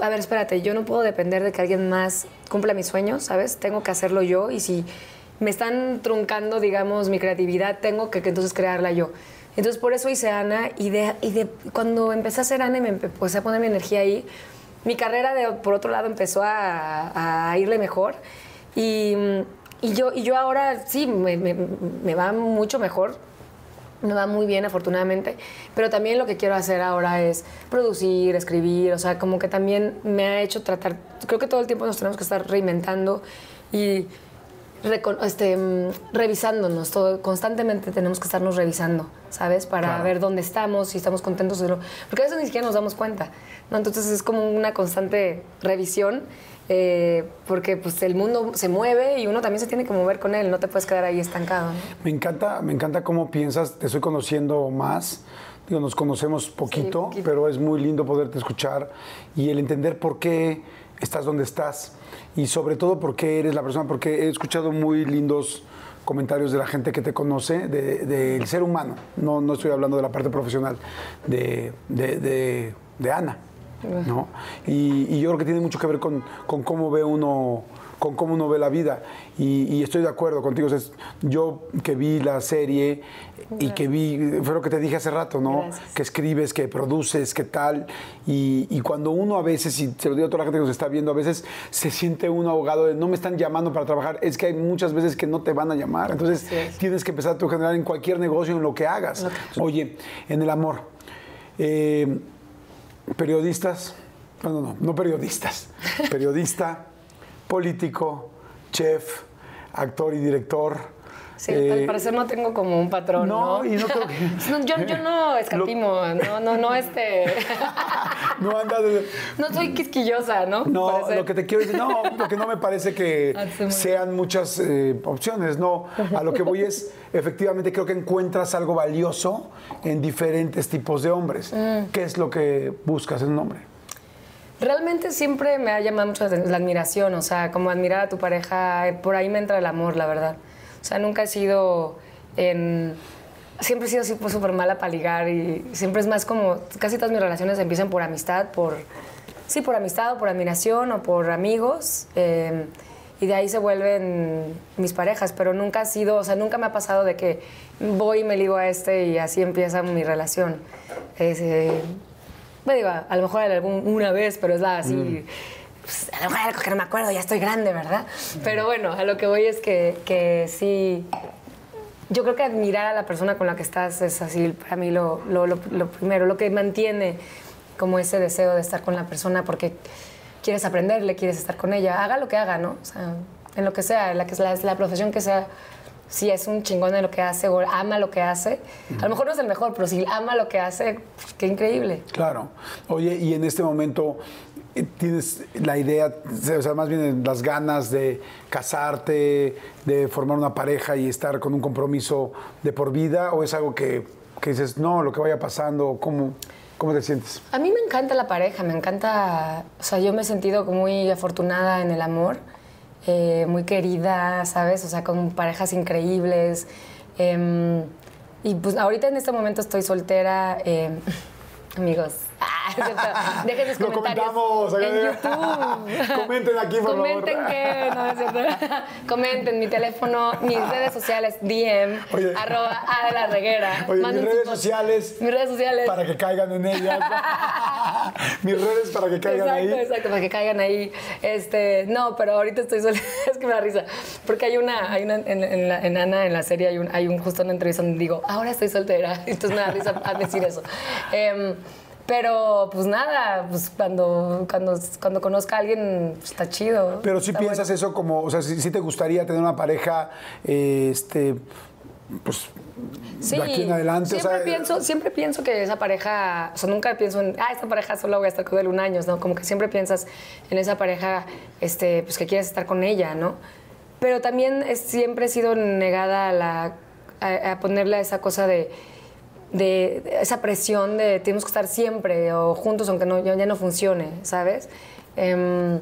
S2: a ver, espérate, yo no puedo depender de que alguien más cumpla mis sueños, ¿sabes? Tengo que hacerlo yo y si me están truncando, digamos, mi creatividad, tengo que, que entonces crearla yo. Entonces por eso hice Ana y, de, y de, cuando empecé a hacer Ana y me empecé a poner mi energía ahí, mi carrera de, por otro lado empezó a, a irle mejor y, y yo, y yo ahora sí, me, me- me va mucho mejor me va muy bien, afortunadamente. Pero también lo que quiero hacer ahora es producir, escribir. O sea, como que también me ha hecho tratar. Creo que todo el tiempo nos tenemos que estar reinventando y este, mm, revisándonos. Todo, constantemente tenemos que estarnos revisando, ¿sabes? Para
S1: Claro.
S2: ver dónde estamos, si estamos contentos o no. Porque a veces ni siquiera nos damos cuenta. ¿no? Entonces es como una constante revisión. eh, porque pues el mundo se mueve y uno también se tiene que mover con él, no te puedes quedar ahí estancado. ¿no?
S1: Me encanta, me encanta cómo piensas, te estoy conociendo más. Digo, nos conocemos poquito,
S2: poquito.
S1: pero es muy lindo poderte escuchar y el entender por qué estás donde estás y sobre todo por qué eres la persona, porque he escuchado muy lindos comentarios de la gente que te conoce, de- del ser humano. No, no estoy hablando de la parte profesional, de, de- de- de Ana. ¿no? Y, y yo creo que tiene mucho que ver con, con cómo ve uno con cómo uno ve la vida y, y estoy de acuerdo contigo. O sea, es- yo que vi la serie y que vi, fue lo que te dije hace rato, ¿no?
S2: Gracias.
S1: Que escribes, que produces, que tal. Y, y cuando uno a veces, y se lo digo a toda la gente que nos está viendo, a veces se siente uno ahogado de no me están llamando para trabajar. Es que hay muchas veces que no te van a llamar. Entonces tienes que empezar a generar en cualquier negocio, en lo que hagas. Oye, en el amor. eh, periodistas, no, no, no, no periodistas, periodista, político, chef, actor y director.
S2: Sí,
S1: eh,
S2: al parecer no tengo como un patrón,
S1: no,
S2: ¿no?
S1: y no creo que-
S2: No, yo, yo no escatimo, no, no, no, este...
S1: no anda de-
S2: No soy quisquillosa, ¿no?
S1: No, lo que te quiero decir, no, lo que no me parece que
S2: Ah,
S1: sean muchas eh, opciones, no. A lo que voy es, efectivamente creo que encuentras algo valioso en diferentes tipos de hombres.
S2: Mm.
S1: ¿Qué es lo que buscas en un hombre?
S2: Realmente siempre me ha llamado mucho la admiración, o sea, como admirar a tu pareja, eh, por ahí me entra el amor, la verdad. O sea, nunca he sido en... Siempre he sido pues, súper mala para ligar y siempre es más como... Casi todas mis relaciones empiezan por amistad, por... Sí, por amistad o por admiración o por amigos. eh, y de ahí se vuelven mis parejas, pero nunca ha sido, o sea, nunca me ha pasado de que voy y me ligo a este y así empieza mi relación. Es, eh, bueno, digo, a lo mejor algún, una vez, pero es la así pues, a lo mejor algo que no me acuerdo, ya estoy grande, ¿verdad? Pero bueno, a lo que voy es que, que sí, yo creo que admirar a la persona con la que estás es así para mí lo, lo, lo, lo primero, lo que mantiene como ese deseo de estar con la persona porque quieres aprenderle, quieres estar con ella, haga lo que haga, ¿no? O sea, en lo que sea, en la, que, la, la profesión que sea, si es un chingón en lo que hace o ama lo que hace, a lo mejor no es el mejor, pero si ama lo que hace, pues, qué increíble.
S1: Claro. Oye, y en este momento eh, tienes la idea, o sea, más bien las ganas de casarte, de formar una pareja y estar con un compromiso de por vida, o es algo que, que dices, no, lo que vaya pasando, ¿cómo, ¿cómo te sientes?
S2: A mí me encanta la pareja, me encanta, o sea, yo me he sentido muy afortunada en el amor, eh, muy querida, ¿sabes? O sea, con parejas increíbles. eh, y pues ahorita en este momento estoy soltera, eh, amigos. Ah. Dejen sus
S1: Lo
S2: comentarios
S1: comentamos
S2: en YouTube.
S1: Comenten aquí, por
S2: Comenten
S1: favor.
S2: que, no, es cierto. Comenten mi teléfono, mis redes sociales, DM,
S1: Oye.
S2: arroba A de la reguera.
S1: Oye, mis redes sociales.
S2: Mis redes sociales.
S1: Para que caigan en ellas. mis redes para que caigan
S2: exacto,
S1: ahí.
S2: exacto, para que caigan ahí. Este, no, pero ahorita estoy sola, es que me da risa. Porque hay una, hay una en, en la- en Ana, en la serie, hay, un, hay un justo una entrevista donde digo, ahora estoy soltera. Entonces me da risa a decir eso. Em, pero pues nada, pues cuando, cuando, cuando conozca a alguien, pues, está chido.
S1: Pero si
S2: Está
S1: piensas
S2: bueno.
S1: eso como, o sea, si, te gustaría tener una pareja, eh, este, pues, de aquí en adelante. o
S2: Siempre,
S1: sea,
S2: pienso, siempre pienso que esa pareja, o sea, nunca pienso en, ah, esta pareja solo voy a estar con él un año, ¿no? Como que siempre piensas en esa pareja, este, pues que quieres estar con ella, ¿no? Pero también es- siempre he sido negada a, la, a, a ponerle a esa cosa de, de esa presión de tenemos que estar siempre o juntos aunque no, ya, ya no funcione, ¿sabes? Em,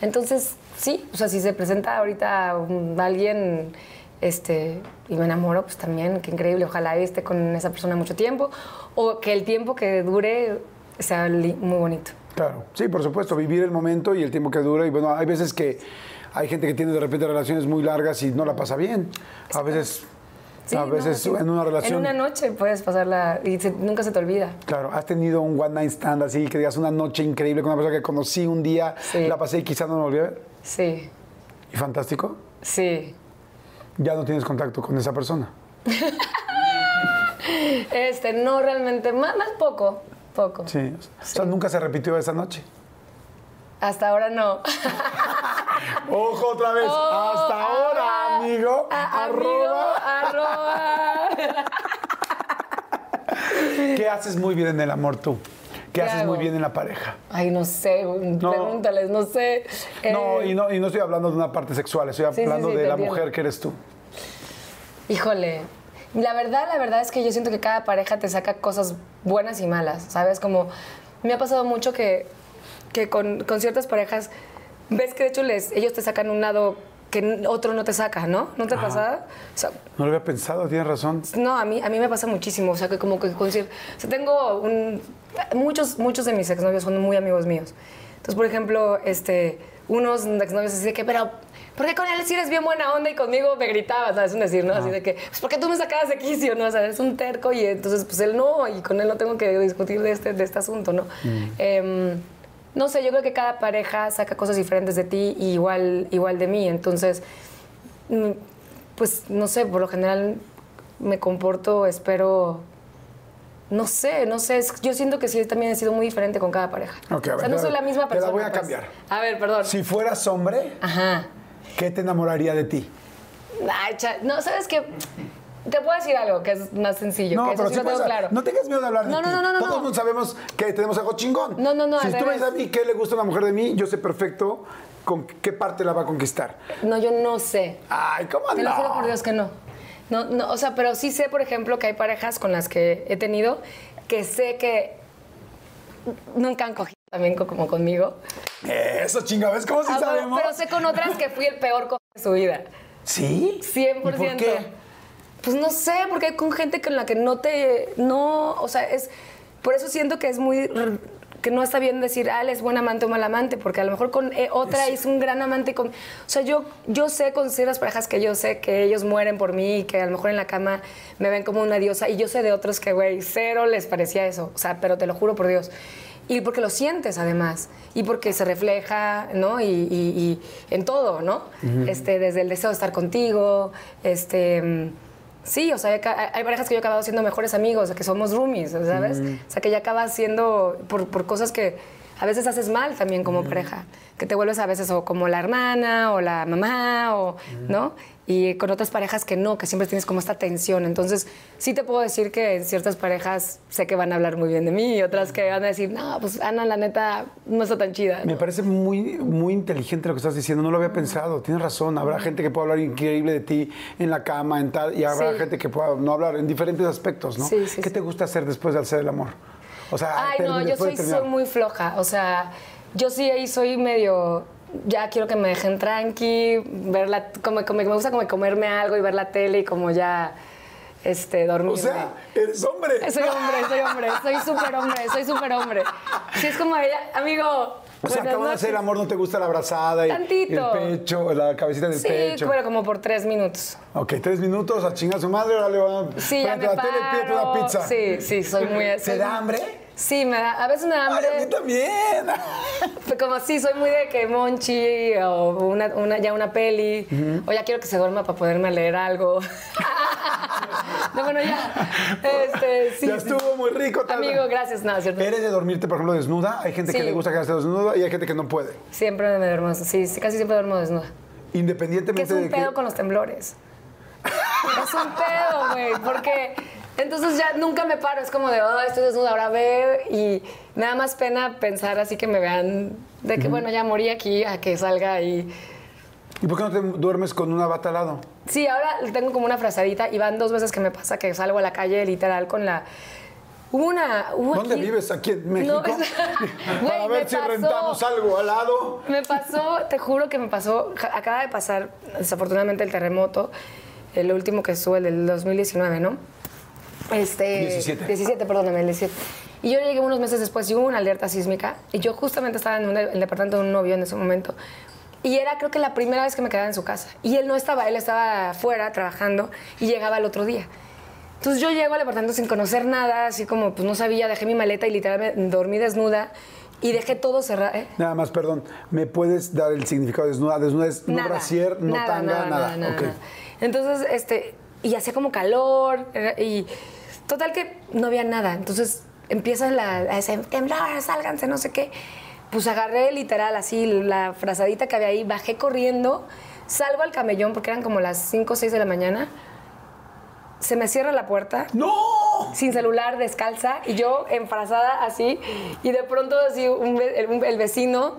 S2: entonces, sí, o sea, si se presenta ahorita alguien este, y me enamoro, pues también, qué increíble, ojalá esté con esa persona mucho tiempo o que el tiempo que dure sea muy bonito.
S1: Claro, sí, por supuesto, vivir el momento y el tiempo que dura. Y bueno, hay veces que hay gente que tiene de repente relaciones muy largas y no la pasa bien. A veces,
S2: Sí,
S1: a veces en una relación.
S2: En una noche puedes pasarla y se- nunca se te olvida.
S1: Claro, has tenido un one night stand así, que digas una noche increíble con una persona que conocí un día,
S2: Sí.
S1: la pasé y quizá no me volví a ver.
S2: Sí,
S1: Y fantástico,
S2: sí.
S1: ya no tienes contacto con esa persona.
S2: Este, no realmente, más, más poco, poco.
S1: Sí. O sea, nunca se repitió esa noche.
S2: Hasta ahora no.
S1: Ojo otra vez.
S2: Oh,
S1: Hasta ahora,
S2: ah,
S1: amigo.
S2: ah,
S1: arroba.
S2: amigo, arroba.
S1: ¿Qué haces muy bien en el amor tú? ¿Qué,
S2: ¿Qué
S1: haces muy bien en la pareja?
S2: Ay, no sé, pregúntales, no sé.
S1: No,
S2: Eh,
S1: y no, y no estoy hablando de una parte sexual, estoy
S2: sí,
S1: hablando
S2: sí,
S1: de la
S2: entiendo.
S1: mujer que eres tú.
S2: Híjole, la verdad, la verdad es que yo siento que cada pareja te saca cosas buenas y malas, ¿sabes? Como me ha pasado mucho que, que con, con ciertas parejas, ves que de hecho les, ellos te sacan un lado que otro no te saca, ¿no? ¿No te ha pasado? O sea,
S1: No lo había pensado, tienes razón.
S2: No, a mí, a mí me pasa muchísimo. O sea, que como que con o sea, tengo un, muchos, muchos de mis exnovios son muy amigos míos. Entonces, por ejemplo, este, unos exnovios así de que, pero, ¿por qué con él sí eres bien buena onda y conmigo me gritabas? ¿no? Es un decir, ¿no? Así de que, pues, ¿por qué tú me sacabas de quicio? ¿no? O sea, es un terco y entonces, pues, él no, y con él no tengo que discutir de este, de este asunto, ¿no? Em, no sé, yo creo que cada pareja saca cosas diferentes de ti y igual, igual de mí. Entonces, mm, pues no sé, por lo general me comporto, espero, no sé, no sé, yo siento que sí también he sido muy diferente con cada pareja.
S1: Ok, a ver,
S2: o sea, no soy la misma
S1: te la
S2: persona.
S1: voy a
S2: pues.
S1: cambiar.
S2: A ver, perdón.
S1: Si fueras hombre,
S2: Ajá.
S1: ¿qué te enamoraría de ti?
S2: Ay, no, ¿sabes qué? Te puedo decir algo que es más sencillo, que eso sí lo tengo claro.
S1: no tengas miedo de hablar de
S2: No, no,
S1: ti.
S2: no, no, no,
S1: Todos
S2: no.
S1: mundo sabemos que tenemos algo chingón.
S2: No, no, no,
S1: Si tú me dices a mí qué le gusta a una mujer de mí, yo sé perfecto con qué parte la va a conquistar.
S2: No, yo no sé.
S1: Ay, ¿cómo
S2: Te
S1: no?
S2: lo juro por Dios que no. No, no, o sea, pero sí sé, por ejemplo, que hay parejas con las que he tenido que sé que nunca han cogido también co- como conmigo.
S1: Eso, chinga, ¿ves cómo sí
S2: Ah, pero-
S1: sabemos?
S2: pero sé con otras que fui el peor cojo de su vida.
S1: ¿Sí?
S2: 100%.
S1: ¿Y por qué?
S2: Pues no sé, porque hay con gente con la que no te. No, o sea, es. Por eso siento que es muy. que no está bien decir, ah, él es buen amante o mal amante, porque a lo mejor con eh, otra es un gran amante. Con, o sea, yo, yo sé con ciertas parejas que yo sé que ellos mueren por mí y que a lo mejor en la cama me ven como una diosa, y yo sé de otros que, güey, cero les parecía eso. O sea, pero te lo juro por Dios. y porque lo sientes además, y porque se refleja, ¿no? Y, y- y en todo, ¿no? este, desde el deseo de estar contigo, este... Sí, o sea, hay, parejas que yo he acabado siendo mejores amigos, que somos roomies, ¿sabes? O sea, que ya acabas siendo por, por cosas que a veces haces mal también como pareja, que te vuelves a veces o como la hermana o la mamá, o, ¿no? Y con otras parejas que no, que siempre tienes como esta tensión. Entonces, sí te puedo decir que en ciertas parejas sé que van a hablar muy bien de mí y otras que van a decir, no, pues Ana, la neta, no está tan chida.
S1: Me parece muy, muy inteligente lo que estás diciendo, no lo había pensado, tienes razón, habrá gente que pueda hablar increíble de ti en la cama, en tal, y habrá
S2: Sí.
S1: gente que pueda no hablar en diferentes aspectos, ¿no?
S2: Sí, sí,
S1: ¿Qué te gusta hacer después de hacer el amor? O sea,
S2: Ay, no, yo soy, muy floja. O sea, yo sí ahí soy medio. Ya quiero que me dejen tranqui, verla, como, como- me gusta como comerme algo y ver la tele y como ya este, dormir.
S1: O sea, eres hombre.
S2: soy hombre, soy hombre, soy súper hombre, soy súper hombre. Si es como ella, amigo.
S1: O sea, acabo de hacer el amor, no te gusta la abrazada y
S2: Tantito.
S1: el pecho, la cabecita del
S2: Sí,
S1: pecho.
S2: pero como por tres minutos.
S1: Ok, tres minutos a chingar a su madre, ahora le van a
S2: Sí, ya me
S1: la tele, una pizza.
S2: Sí, sí, soy muy...
S1: ¿Te
S2: soy-
S1: da hambre?
S2: Sí, me da, a veces me da
S1: Ay,
S2: hambre.
S1: a mí también.
S2: Pues Como así, soy muy de que Monchi o una, una- ya una peli, o ya quiero que se duerma para poderme leer algo. no, bueno, ya. Este, sí,
S1: ya estuvo muy rico. tal.
S2: Amigo, gracias. No, es cierto.
S1: ¿Eres de dormirte, por ejemplo, desnuda? Hay gente que le gusta quedarse desnuda y hay gente que no puede.
S2: Siempre me duermo, sí, casi siempre duermo desnuda. Que
S1: Independientemente
S2: es un
S1: de
S2: pedo
S1: que...
S2: con los temblores. es un pedo, güey, porque entonces ya nunca me paro, es como de, oh, estoy desnuda, ahora ve, y me da más pena pensar así que me vean, de que, bueno, ya morí aquí, a que salga y...
S1: ¿Y por qué no te duermes con una bata al lado?
S2: Sí, ahora tengo como una frazadita y van dos veces que me pasa que salgo a la calle literal con la... Hubo una... hubo
S1: ¿Dónde
S2: aquí-
S1: vives? ¿Aquí en México?
S2: No,
S1: Para
S2: güey,
S1: ver si
S2: pasó.
S1: rentamos algo al lado.
S2: Me pasó, te juro que me pasó, acaba de pasar desafortunadamente el terremoto, el último que estuvo, el del 2019, ¿no? Este,
S1: 17.
S2: 17, perdóname, el 17. Y yo llegué unos meses después y hubo una alerta sísmica y yo justamente estaba en un- el departamento de un novio en ese momento. Y era creo que la primera vez que me quedaba en su casa. Y él no estaba, él estaba afuera trabajando y llegaba el otro día. Entonces yo llego al departamento sin conocer nada, así como pues no sabía, dejé mi maleta y literalmente dormí desnuda y dejé todo cerrado. ¿eh?
S1: Nada más, perdón. ¿Me puedes dar el significado de desnuda? Desnuda es no
S2: Nada,
S1: brasier, no tanga, nada. Ok.
S2: Entonces, este, y hacía como calor, y total que no había nada. Entonces empieza la, a decir, temblor, sálganse, no sé qué. Pues agarré literal así la frazadita que había ahí, bajé corriendo, salgo al camellón porque eran como las 5 o 6 de la mañana. Se me cierra la puerta
S1: ¡No!
S2: sin celular, descalza, y yo enfrazada así, y de pronto así un el vecino,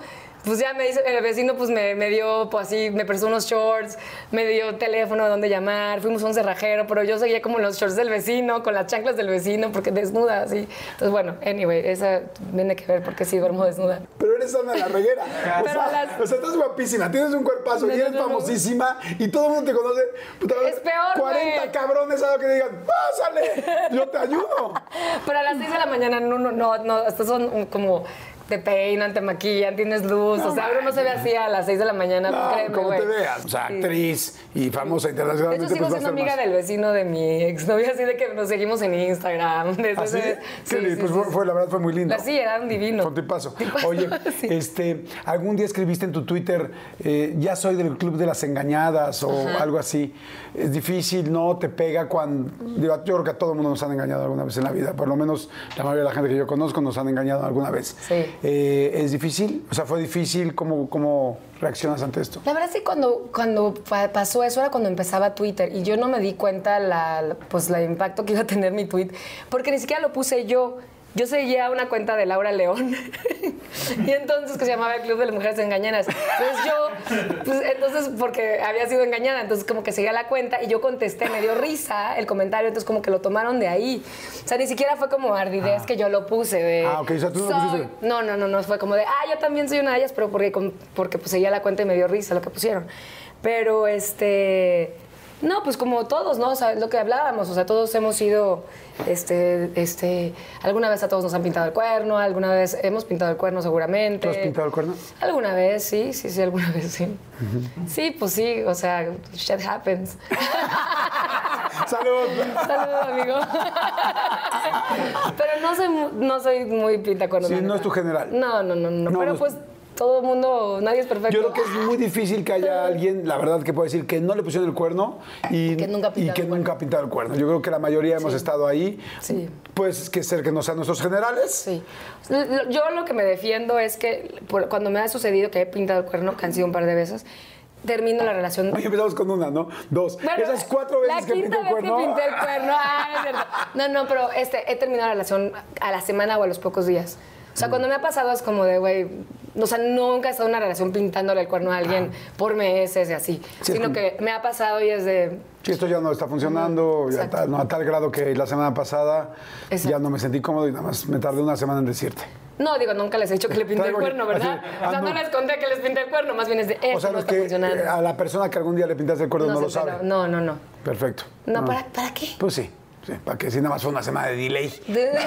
S2: pues ya me dice, el vecino pues me, me dio, pues así, me prestó unos shorts, me dio teléfono de dónde llamar, fuimos a un cerrajero, pero yo seguía como en los shorts del vecino, con las chanclas del vecino, porque desnuda, así. Entonces, bueno, anyway, esa tiene que ver porque sí duermo desnuda.
S1: Pero eres Ana la reguera. O sea,
S2: las-
S1: o sea, estás guapísima, tienes un cuerpazo
S2: No,
S1: y eres
S2: no, no.
S1: famosísima y todo el mundo te conoce. Puta,
S2: Es peor,
S1: 40
S2: güey.
S1: cabrones a lo que digan, pásale, yo te ayudo.
S2: Pero a las 6 de la mañana no, no, no, no estas son como te peinan, te maquillan, tienes luz, o sea, uno no se ve así a las 6 de la mañana,
S1: No,
S2: créeme,
S1: como te veas. O sea,
S2: Sí.
S1: actriz y famosa
S2: De
S1: internacionalmente.
S2: hecho, sigo
S1: pues
S2: siendo amiga
S1: más.
S2: del vecino de mi exnovia, así de que nos seguimos en Instagram. Desde
S1: ¿Ah, sí?
S2: ese-
S1: lindo, pues fue, fue- la verdad fue muy lindo.
S2: Sí, eran divinos.
S1: Con. Tipazo, Oye,
S2: sí.
S1: este, algún día escribiste en tu Twitter, eh, ya soy del club de las engañadas o algo así. Es difícil, ¿no? Te pega cuando. digo, yo creo que a todo el mundo nos han engañado alguna vez en la vida. Por lo menos la mayoría de la gente que yo conozco nos han engañado alguna vez.
S2: Sí.
S1: Eh, ¿Es difícil? O sea, ¿fue difícil? ¿Cómo, cómo reaccionas ante esto?
S2: La verdad es que cuando, cuando pa- pasó eso era cuando empezaba Twitter y yo no me di cuenta la- pues, el impacto que iba a tener mi tweet porque ni siquiera lo puse yo. Yo seguía una cuenta de Laura León y entonces que se llamaba el Club de las Mujeres Engañadas. Entonces yo, pues entonces porque había sido engañada, entonces como que seguía la cuenta y yo contesté, me dio risa el comentario, entonces como que lo tomaron de ahí. O sea, ni siquiera fue como ardidez que yo lo puse de...
S1: Ah, ok, o sea, tú no lo pusiste.
S2: No, no, no, no, fue como de, ah, yo también soy una de ellas, pero porque, porque pues seguía la cuenta y me dio risa lo que pusieron. Pero este, no, pues como todos, ¿no? O sea, lo que hablábamos, o sea, todos hemos sido, este, este, alguna vez a todos nos han pintado el cuerno, alguna vez hemos pintado el cuerno seguramente.
S1: ¿Tú has pintado el cuerno?
S2: Alguna vez, sí, sí, sí, alguna vez, sí. Sí, pues sí, o sea, shit happens.
S1: ¡Salud!
S2: Saludos, amigo. Pero no, no soy, no soy muy pintacuernos.
S1: Sí,
S2: la
S1: no es tu general.
S2: No, no, no, no.
S1: No,
S2: pero
S1: pues-
S2: pues todo mundo, nadie es perfecto.
S1: Yo creo que es muy difícil que haya alguien, la verdad, que pueda decir que no le pusieron el cuerno y
S2: Que nunca ha
S1: y que
S2: el
S1: nunca pintado el cuerno. Yo creo que la mayoría hemos estado ahí.
S2: Sí.
S1: Pues que ser que no sean nuestros generales.
S2: Sí. Yo lo que me defiendo es que por- cuando me ha sucedido que he pintado el cuerno, que han sido un par de veces, termino la relación.
S1: Oye, empezamos con una, ¿no? Dos.
S2: Bueno,
S1: Esas cuatro veces
S2: la
S1: que
S2: quinta
S1: pintó el
S2: vez
S1: cuerno.
S2: que pinté el cuerno. Ah. No, no, pero este, he terminado la relación a la semana o a los pocos días. O sea, cuando me ha pasado es como de, güey, o sea, nunca he estado en una relación pintándole el cuerno a alguien por meses y así.
S1: Sí,
S2: sino que me ha pasado y es de,
S1: Sí, esto ya no está funcionando, ya
S2: Exacto.
S1: tal- no, a tal grado que la semana pasada
S2: Exacto.
S1: ya no me sentí cómodo y nada más me tardé una semana en decirte.
S2: no, digo, nunca les he dicho que le pinté el cuerno, ¿verdad?
S1: así,
S2: o sea, no.
S1: no.
S2: les conté que les pinté el cuerno, más bien es de, esto
S1: o sea,
S2: no está
S1: que
S2: funcionando.
S1: eh, a la persona que algún día le pintaste el cuerno no,
S2: se
S1: lo sabe.
S2: No, no, no.
S1: Perfecto.
S2: No. ¿para, ¿para qué?
S1: Pues sí, para que si nada más fue una semana de delay.
S2: De-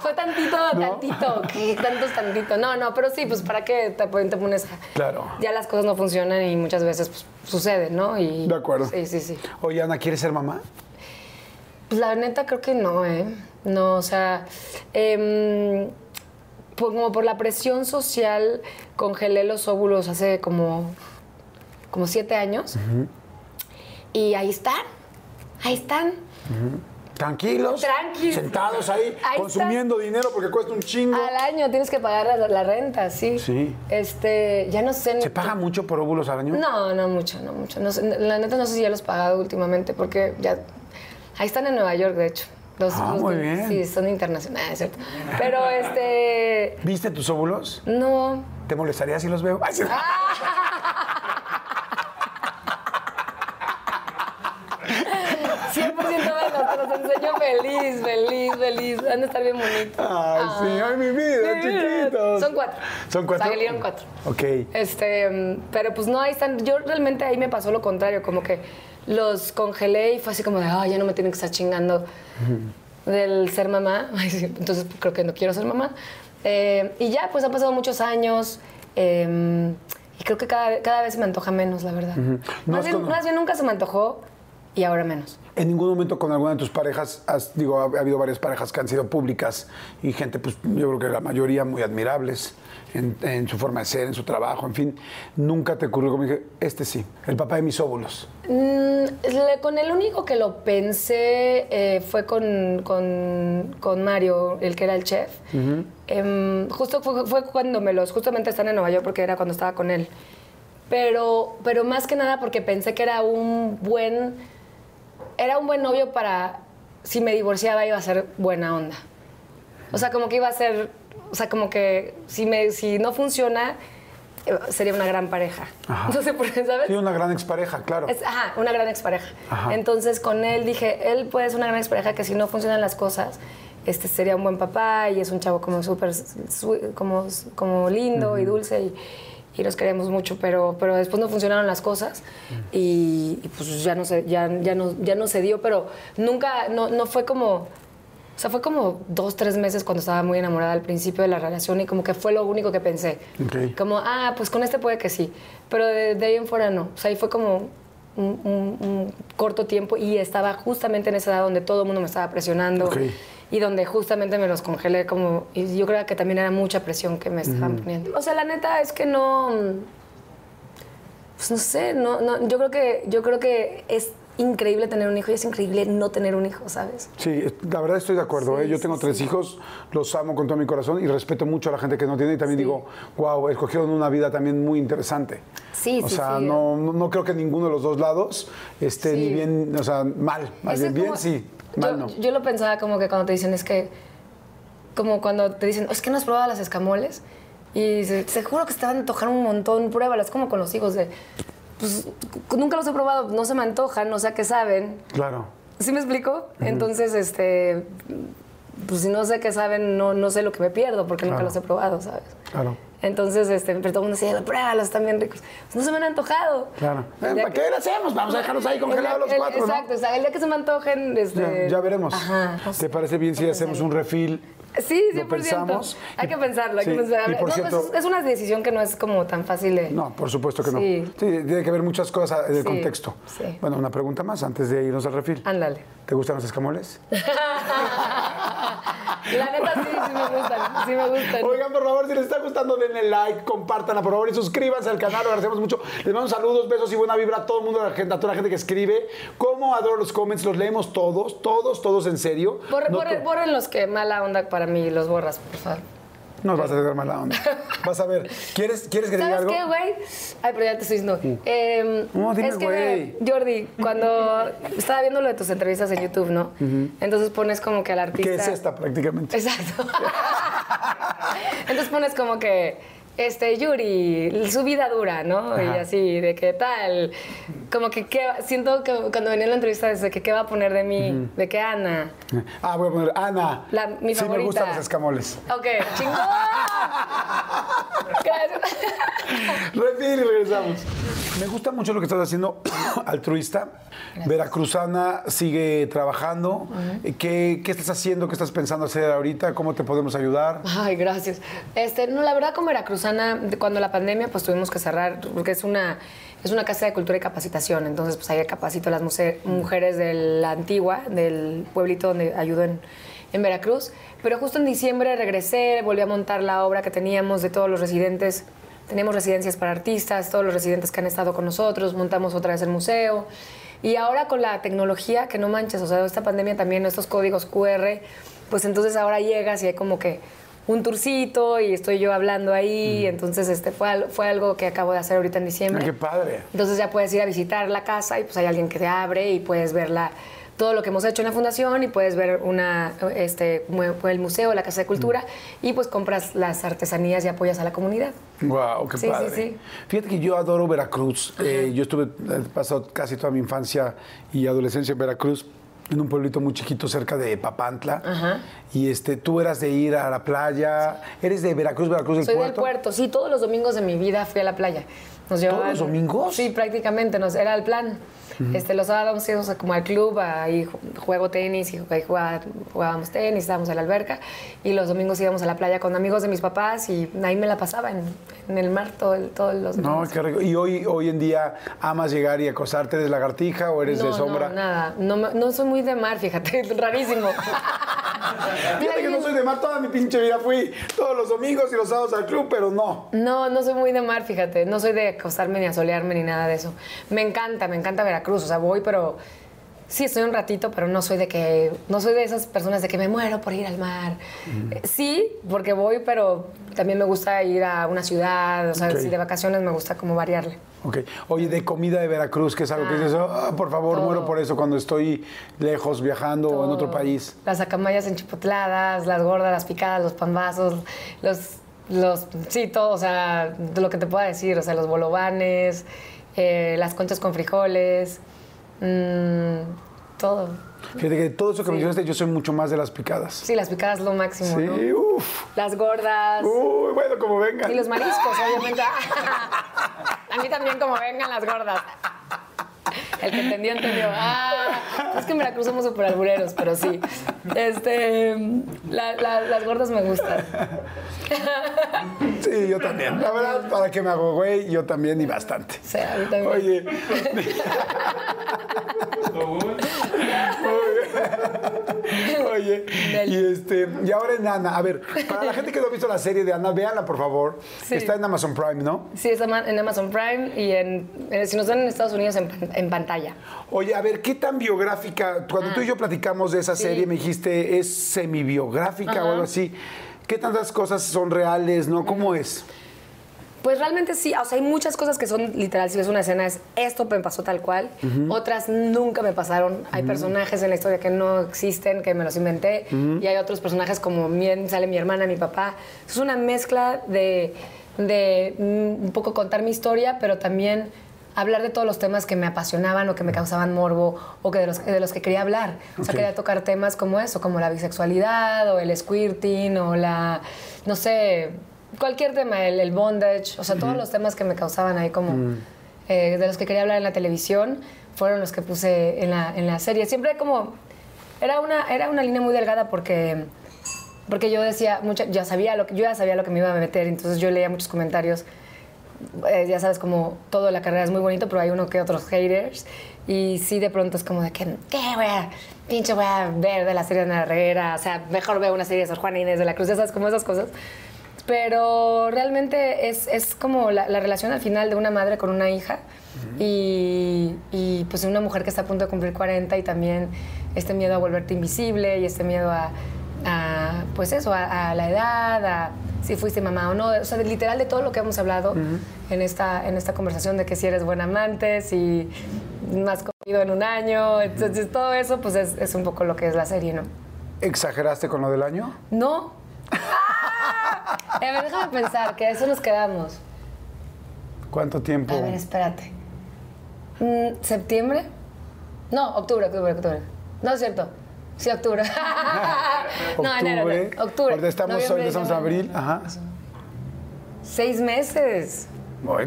S2: Fue tantito, tantito, que tanto es tantito. No, no, pero sí, pues para qué te, te pones.
S1: Claro.
S2: Ya las cosas no funcionan y muchas veces pues, sucede, ¿no? Y,
S1: De acuerdo.
S2: Sí, sí, sí.
S1: Oye, Ana, ¿quieres ser mamá?
S2: Pues la neta creo que no, ¿eh? No, o sea, em, por- como por la presión social congelé los óvulos hace como, como siete años. Y ahí están, ahí están.
S1: Tranquilos.
S2: Tranquilos.
S1: Sentados ahí,
S2: Ahí
S1: consumiendo dinero porque cuesta un chingo.
S2: Al año tienes que pagar la, la renta, sí.
S1: Sí.
S2: Este, ya no sé.
S1: ¿Se paga mucho por óvulos al año?
S2: No, no mucho, no mucho. No la neta no sé si ya los he pagado últimamente porque ya... Ahí están en Nueva York, de hecho. Los,
S1: Ah,
S2: los
S1: muy bien.
S2: Sí, son internacionales, es cierto. Pero este...
S1: ¿Viste tus óvulos?
S2: No.
S1: ¿Te molestaría si los veo? Ay, sí.
S2: Ah, 100% menos, te los enseño feliz, feliz, feliz. Van a estar bien bonitos.
S1: Ay, sí, ay, mi vida,
S2: Sí,
S1: chiquitos.
S2: Son cuatro.
S1: ¿Son cuatro?
S2: Salieron cuatro.
S1: Ok.
S2: Este, pero pues no, ahí están. Yo realmente ahí me pasó lo contrario, como que los congelé y fue así como de, ah, ya no me tienen que estar chingando del ser mamá. Ay, Entonces creo que no quiero ser mamá. Eh, y ya, pues han pasado muchos años. eh, y creo que cada, cada vez se me antoja menos, la verdad. Más, bien,
S1: como-
S2: más bien nunca se me antojó y ahora menos.
S1: ¿En ningún momento con alguna de tus parejas, has, digo, ha, ha habido varias parejas que han sido públicas y gente, pues yo creo que la mayoría muy admirables en, en su forma de ser, en su trabajo, en fin, nunca te ocurrió como dije, este sí, el papá de mis óvulos.
S2: Mm, le- con el único que lo pensé eh, fue con, con- con Mario, el que era el chef. Em, justo fue, fue cuando me los, justamente están en Nueva York porque era cuando estaba con él. Pero, pero más que nada porque pensé que era un buen, era un buen novio para, si me divorciaba iba a ser buena onda. O sea, como que iba a ser, o sea, como que si, me, si no funciona, sería una gran pareja.
S1: Ajá.
S2: No sé por qué, ¿sabes?
S1: Sí, una gran expareja, claro.
S2: Es, ajá, una gran expareja.
S1: Ajá.
S2: Entonces con él dije, él puede ser una gran expareja que si no funcionan las cosas, este sería un buen papá y es un chavo como súper como, como lindo y dulce y, y nos queremos mucho, pero, pero después no funcionaron las cosas y, y pues ya no, se, ya, ya, no, ya no se dio, pero nunca, no, no fue como... O sea, fue como dos, tres meses cuando estaba muy enamorada al principio de la relación y como que fue lo único que pensé.
S1: Ok.
S2: Como, ah, pues con este puede que sí. Pero de, de ahí en fuera no. O sea, ahí fue como un, un- un corto tiempo y estaba justamente en esa edad donde todo el mundo me estaba presionando
S1: Ok.
S2: Y donde justamente me los congelé como... Y yo creo que también era mucha presión que me estaban poniendo. O sea, la neta es que no... Pues no sé, no, no, yo creo que yo creo que es increíble tener un hijo y es increíble no tener un hijo, ¿sabes?
S1: Sí, la verdad estoy de acuerdo.
S2: Sí,
S1: ¿eh? Yo
S2: sí,
S1: tengo tres
S2: sí.
S1: hijos, los amo con todo mi corazón y respeto mucho a la gente que no tiene. Y también
S2: Sí.
S1: digo, wow, escogieron una vida también muy interesante.
S2: Sí,
S1: o
S2: sí,
S1: sea,
S2: sí.
S1: No, no, creo que ninguno de los dos lados esté
S2: Sí.
S1: ni bien, o sea, mal. Más bien, bien
S2: como-
S1: sí,
S2: yo,
S1: mal no.
S2: Yo lo pensaba como que cuando te dicen es que, como cuando te dicen, es que no has probado las escamoles. Y se, seguro que te van a antojar un montón, pruébalas, como con los hijos de, pues nunca los he probado, no se me antojan, o sea que saben.
S1: Claro.
S2: ¿Sí me explico? Entonces, este, pues si no sé qué saben, no, no sé lo que me pierdo porque nunca los he probado, ¿sabes?
S1: Claro.
S2: Entonces, este, pero todo el mundo decía, pruébalos, están bien ricos. Pues no se me han antojado.
S1: Claro.
S2: El
S1: Eh, ¿Para
S2: que-
S1: qué lo hacemos? Vamos a dejarlos ahí
S2: el
S1: congelados los
S2: el-
S1: cuatro, ¿no?
S2: Exacto, o sea, el día que se me antojen, este...
S1: Ya, ya veremos.
S2: Ajá.
S1: ¿Te parece bien si hacemos un refil?
S2: Sí, 100%.
S1: ¿Lo pensamos?
S2: Hay que pensarlo, hay
S1: Sí,
S2: que pensarlo.
S1: y por
S2: No,
S1: cierto-
S2: es, es una decisión que no es como tan fácil de...
S1: No, por supuesto que no.
S2: Sí.
S1: Sí, tiene que haber muchas cosas del
S2: Sí,
S1: contexto.
S2: sí.
S1: Bueno, una pregunta más antes de irnos al refil.
S2: Ándale.
S1: ¿Te gustan los escamoles?
S2: La neta sí, sí me gustan, sí me gustan.
S1: Oigan, por favor, si les está gustando, denle like, compártanla, por favor, y suscríbanse al canal, lo agradecemos mucho. Les mando saludos, besos y buena vibra a todo el mundo, a, la gente, a toda la gente que escribe. Como adoro los comments, los leemos todos, todos, todos en serio. No to-
S2: borren los que mala onda para mí, los borras, por favor.
S1: No vas a tener mala onda. Vas a ver. ¿Quieres, ¿quieres que te diga
S2: ¿Sabes
S1: algo?
S2: qué, güey? Ay, pero ya te estoy diciendo. Eh,
S1: No, dime,
S2: es que,
S1: güey.
S2: Jordi, cuando estaba viendo lo de tus entrevistas en YouTube, ¿no? Entonces pones como que al artista...
S1: ¿Qué es esta prácticamente?
S2: Exacto. Entonces pones como que, este, Yuri, su vida dura, ¿no? Y así, de qué tal. Como que, ¿qué siento que cuando venía la entrevista, de que, ¿qué va a poner de mí? De que Ana.
S1: Ah, voy a poner Ana.
S2: La- mi
S1: sí, me gustan los escamoles.
S2: Ok, chingón. Gracias.
S1: Y regresamos. Me gusta mucho lo que estás haciendo, altruista. Veracruzana sigue trabajando. ¿Qué, ¿Qué estás haciendo? ¿Qué estás pensando hacer ahorita? ¿Cómo te podemos ayudar?
S2: Ay, gracias. Este, no, la verdad, como veracruzana, de- cuando la pandemia, pues tuvimos que cerrar, porque es una, es una casa de cultura y capacitación. Entonces, pues ahí capacito a las mujeres de la antigua, del pueblito donde ayudo en, Veracruz. Pero justo en diciembre regresé, volví a montar la obra que teníamos de todos los residentes. Teníamos residencias para artistas, todos los residentes que han estado con nosotros, montamos otra vez el museo. Y ahora con la tecnología, que no manches, o sea, esta pandemia también, estos códigos QR, pues entonces ahora llegas y hay como que un tourcito y estoy yo hablando ahí, entonces este fue, fue algo que acabo de hacer ahorita en diciembre.
S1: ¡Qué padre!
S2: Entonces ya puedes ir a visitar la casa y pues hay alguien que te abre y puedes ver la- todo lo que hemos hecho en la fundación y puedes ver una, este, el museo, la casa de cultura y pues compras las artesanías y apoyas a la comunidad.
S1: Wow, qué
S2: Sí, sí,
S1: padre.
S2: sí.
S1: Fíjate que yo adoro Veracruz. Eh, yo estuve, he pasado casi toda mi infancia y adolescencia en Veracruz, en un pueblito muy chiquito cerca de Papantla.
S2: Ajá.
S1: Y este, tú eras de ir a la playa. ¿Eres de Veracruz, Veracruz del
S2: Soy
S1: puerto?
S2: del puerto, sí, todos los domingos de mi vida fui a la playa. Nos
S1: ¿Todos los domingos?
S2: Sí, prácticamente, nos, era el plan. Este, los sábados íbamos como al club, ahí ju- juego tenis y ahí jugábamos tenis, estábamos en la alberca y los domingos íbamos a la playa con amigos de mis papás y ahí me la pasaba en, en el mar todo el- todos los
S1: No,
S2: domingos.
S1: qué rico. ¿Y hoy, hoy en día amas llegar y acosarte? ¿Eres lagartija o eres
S2: no,
S1: de sombra?
S2: No, nada. No, no soy muy de mar, fíjate, rarísimo.
S1: Fíjate que no soy de mar, toda mi pinche vida fui todos los domingos y los sábados al club, pero no.
S2: No, no soy muy de mar, fíjate. No soy de acostarme ni a solearme ni nada de eso. Me encanta, me encanta Veracruz. O sea, voy, pero sí estoy un ratito, pero no soy de que. No soy de esas personas de que me muero por ir al mar. Sí, porque voy, pero también me gusta ir a una ciudad. O sea, si de vacaciones me gusta como variarle.
S1: Ok. Oye, de comida de Veracruz, que es algo que dices, "Ah, por favor,
S2: todo.
S1: muero por eso cuando estoy lejos viajando o en otro país.
S2: Las acamayas enchipotladas, las gordas, las picadas, los pambazos, los. Los, sí, todo, o sea, lo que te pueda decir, o sea, los bolovanes, eh, las conchas con frijoles, mm, todo.
S1: Fíjate que todo eso que
S2: Sí.
S1: mencionaste, yo soy mucho más de las picadas.
S2: Sí, las picadas lo máximo,
S1: Sí,
S2: ¿no?
S1: uff.
S2: Las gordas.
S1: Uy, bueno, como venga.
S2: Y los mariscos, obviamente. A mí también como vengan las gordas. El que entendió, entendió. Ah, es que en Veracruz somos súper albureros, pero sí. Este, la- la- las gordas me gustan.
S1: Sí, yo también. La verdad, ¿para qué me hago güey? Yo también y bastante.
S2: O sea, a mí también.
S1: Oye. Oye, y este, y ahora en Ana, a ver, para la gente que no ha visto la serie de Ana, véanla por favor.
S2: Sí.
S1: Está en Amazon Prime, ¿no?
S2: Sí, está en Amazon Prime y en, eh, si nos ven en Estados Unidos en, pan- en pantalla.
S1: Oye, a ver, ¿qué tan biográfica? Cuando tú y yo platicamos de esa
S2: Ah. Sí.
S1: serie, me dijiste, ¿es semi-biográfica o algo así? ¿Qué tantas cosas son reales, no? ¿Cómo es?
S2: Pues realmente sí, o sea, hay muchas cosas que son literal, si ves una escena es esto me pasó tal cual, otras nunca me pasaron, hay personajes en la historia que no existen, que me los inventé, y hay otros personajes como bien sale mi hermana, mi papá. Es una mezcla de, de mm, un poco contar mi historia, pero también hablar de todos los temas que me apasionaban o que me causaban morbo o que de los, de los que quería hablar. O sea, quería tocar temas como eso, como la bisexualidad o el squirting o la, no sé, cualquier tema, el, el bondage, o sea, todos los temas que me causaban ahí como, eh, de los que quería hablar en la televisión, fueron los que puse en la, en la serie. Siempre como, era una, era una línea muy delgada porque, porque yo decía, mucha, ya sabía lo que, yo ya sabía lo que me iba a meter, entonces yo leía muchos comentarios eh, ya sabes, como todo la carrera es muy bonito, pero hay uno que otros haters. Y sí, de pronto es como de que, ¿qué voy a, pinche voy a ver de la serie de Ana Herrera? O sea, mejor veo una serie de Sor Juana Inés de la Cruz, esas como esas cosas. Pero realmente es, es como la, la relación al final de una madre con una hija y, y, pues una mujer que está a punto de cumplir 40 y también este miedo a volverte invisible y este miedo a, a, pues eso, a, a la edad, a si fuiste mamá o no, o sea, de- literal de todo lo que hemos hablado en, esta, en esta conversación de que si eres buen amante, si has comido en un año, entonces todo eso pues es, es un poco lo que es la serie, ¿no?
S1: ¿Exageraste con lo del año?
S2: ¿No? A ver, déjame pensar, que a eso nos quedamos.
S1: ¿Cuánto tiempo?
S2: A ver, espérate. Mm, ¿Septiembre? No, octubre, octubre, octubre. No es cierto. Sí, octubre. no, enero, enero. Octubre.
S1: Estamos, ahorita estamos abril. Ajá.
S2: Seis meses.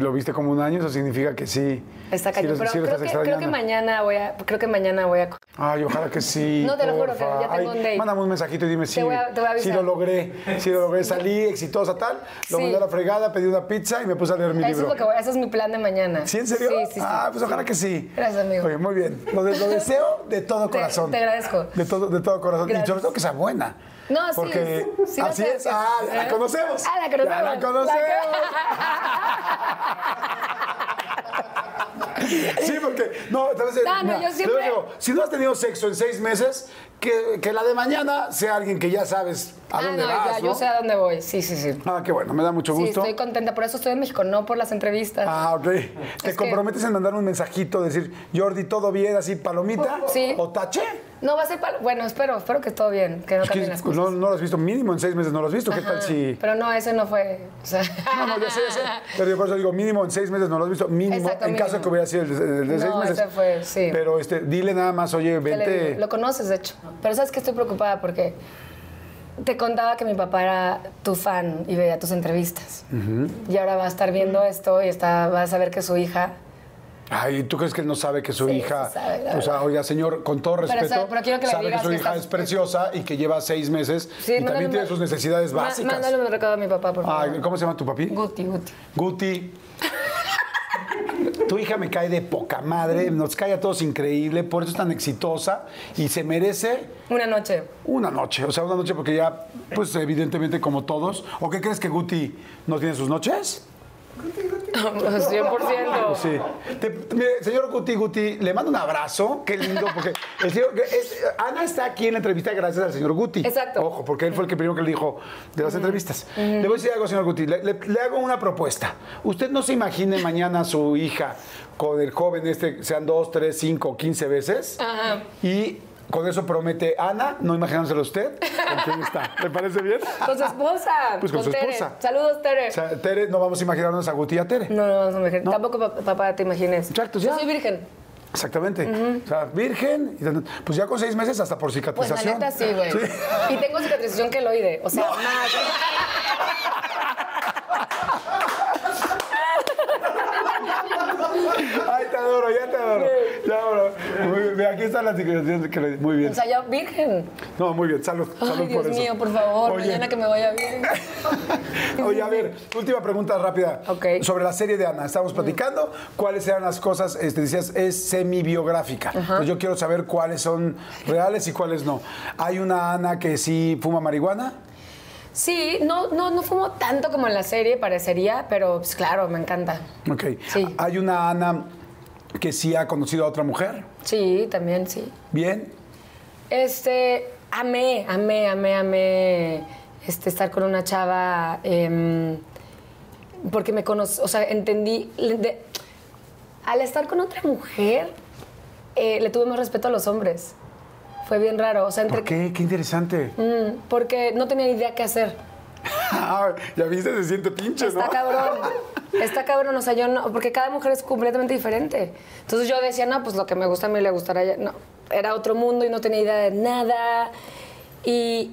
S1: ¿Lo viste como un año? Eso significa que sí.
S2: Está
S1: sí
S2: cañón.
S1: lo-
S2: pero
S1: sí
S2: creo, que, creo que
S1: extrañando.
S2: mañana voy a. Creo que mañana voy a.
S1: Ay, ojalá que sí.
S2: No, te lo juro que ya tengo
S1: Ay,
S2: un date.
S1: Mándame un mensajito y dime si, si lo logré. Si lo logré, salí exitosa, tal. Lo
S2: Sí.
S1: mandé a la fregada, pedí una pizza y me puse a leer mi
S2: Eso es,
S1: libro.
S2: lo que voy, ese es mi plan de mañana.
S1: ¿Sí, en serio?
S2: Sí, sí, sí.
S1: Ah, pues ojalá que sí.
S2: Gracias, amigo.
S1: Oye, muy bien. Lo, de- lo deseo de todo corazón.
S2: te agradezco.
S1: De todo, de todo corazón. Y
S2: Gracias.
S1: sobre todo que sea buena.
S2: No, sí,
S1: Porque
S2: sí,
S1: así
S2: no sé,
S1: es.
S2: sí.
S1: Ah, la conocemos.
S2: Ah, la conocemos.
S1: Ya la conocemos. Sí, porque, no, vez,
S2: No, no, yo siempre-
S1: digo, si no has tenido sexo en seis meses, que, que la de mañana sea alguien que ya sabes a
S2: Ah,
S1: dónde
S2: no,
S1: vas,
S2: ya,
S1: ¿no?
S2: yo sé a dónde voy. Sí, sí, sí.
S1: Ah, qué bueno, me da mucho
S2: Sí,
S1: gusto.
S2: estoy contenta. Por eso estoy en México, no por las entrevistas.
S1: Ah, ok. ¿Te
S2: que-
S1: comprometes en mandar un mensajito, decir, Jordi, todo bien, así, palomita?
S2: Sí.
S1: ¿O tache?
S2: No, va a ser para... Bueno, espero, espero que todo bien, que no
S1: Es
S2: cambien las
S1: pues,
S2: cosas.
S1: no, no lo has visto, mínimo en seis meses no lo has visto. ¿Qué tal si.?
S2: Pero no, ese no fue... o sea-
S1: No, no, ya sé, ya sé. Pero yo por eso digo, mínimo en seis meses no lo has visto. Mínimo,
S2: Exacto,
S1: en caso de que hubiera sido el de, el de
S2: No,
S1: seis meses.
S2: ese fue, sí.
S1: Pero este, dile nada más, oye,
S2: ¿Qué le
S1: vente.
S2: Lo conoces, de hecho. Pero sabes que estoy preocupada porque te contaba que mi papá era tu fan y veía tus entrevistas. Y ahora va a estar viendo esto y está, va a saber que su hija...
S1: Ay, ¿tú crees que él no sabe que su
S2: Sí,
S1: hija.
S2: sabe,
S1: o sea, oiga, señor, con todo
S2: Pero
S1: respeto.
S2: sabe- pero quiero que le
S1: sabe
S2: digas
S1: que su
S2: que
S1: hija
S2: estás-
S1: es preciosa y que lleva seis meses
S2: Sí,
S1: y también tiene sus necesidades básicas.
S2: Mándale un recado a mi papá, por favor.
S1: Ay, ¿Cómo se llama tu papi?
S2: Guti, Guti.
S1: Guti. Tu hija me cae de poca madre, nos cae a todos increíble, por eso es tan exitosa y se merece
S2: Una noche.
S1: una noche. O sea, una noche porque ya, pues evidentemente como todos. ¿O qué crees que Guti no tiene sus noches?
S2: 100%.
S1: Sí. Te- mire, señor Guti Guti, le mando un abrazo. Qué lindo, porque el señor- es- Ana está aquí en la entrevista gracias al señor Guti.
S2: Exacto.
S1: Ojo, porque él fue el que primero que le dijo de las entrevistas. Le voy a decir algo, señor Guti. Le, le- le hago una propuesta. Usted no se imagine mañana a su hija con el joven este, sean dos, tres, cinco, quince veces.
S2: Ajá.
S1: Y con eso promete Ana, no imaginándoselo usted, con quién está. ¿Le parece bien?
S2: Con su esposa.
S1: Pues con su
S2: Tere.
S1: esposa.
S2: Saludos, Tere.
S1: O sea, Tere, no vamos a imaginarnos a Guti y a Tere.
S2: no, no, vamos a imaginar.
S1: No.
S2: Tampoco, pa- papá, te imagines.
S1: Exacto,
S2: Yo
S1: ya.
S2: soy virgen.
S1: Exactamente. O sea, virgen. Pues ya con seis meses hasta por
S2: Pues la
S1: cicatrización.
S2: neta sí, güey. Y tengo cicatrización queloide. O sea, más.
S1: Ay, te adoro, ya te adoro. Ya adoro. Bien, aquí está la cicatrización. que le- Muy bien.
S2: O sea, ya virgen.
S1: No, muy bien. Salud. salud
S2: Ay, Dios
S1: por eso.
S2: mío, por favor,
S1: Oye,
S2: mañana que me vaya bien.
S1: Oye, a ver, última pregunta rápida.
S2: Ok.
S1: Sobre la serie de Ana. Estamos platicando. ¿Cuáles eran las cosas? Este, decías, es semi-biográfica. Entonces, yo quiero saber cuáles son reales y cuáles no. ¿Hay una Ana que sí fuma marihuana?
S2: Sí, no, no, no fumo tanto como en la serie, parecería, pero pues, claro, me encanta.
S1: Ok.
S2: Sí.
S1: ¿Hay una Ana que sí ha conocido a otra mujer?
S2: Sí, también sí.
S1: ¿Bien?
S2: Este, amé, amé, amé, amé este, estar con una chava em, porque me conocí, o sea, entendí, de- al estar con otra mujer, eh, le tuve más respeto a los hombres. Fue bien raro, o sea, entre
S1: ¿Por qué? Qué interesante.
S2: Mm, porque no tenía idea qué hacer.
S1: Ya viste, se siente pinche, ¿no?
S2: Está cabrón. Está cabrón, o sea, yo no, porque cada mujer es completamente diferente. Entonces yo decía, no, pues lo que me gusta a mí le gustará a ella. No, era otro mundo y no tenía idea de nada. Y,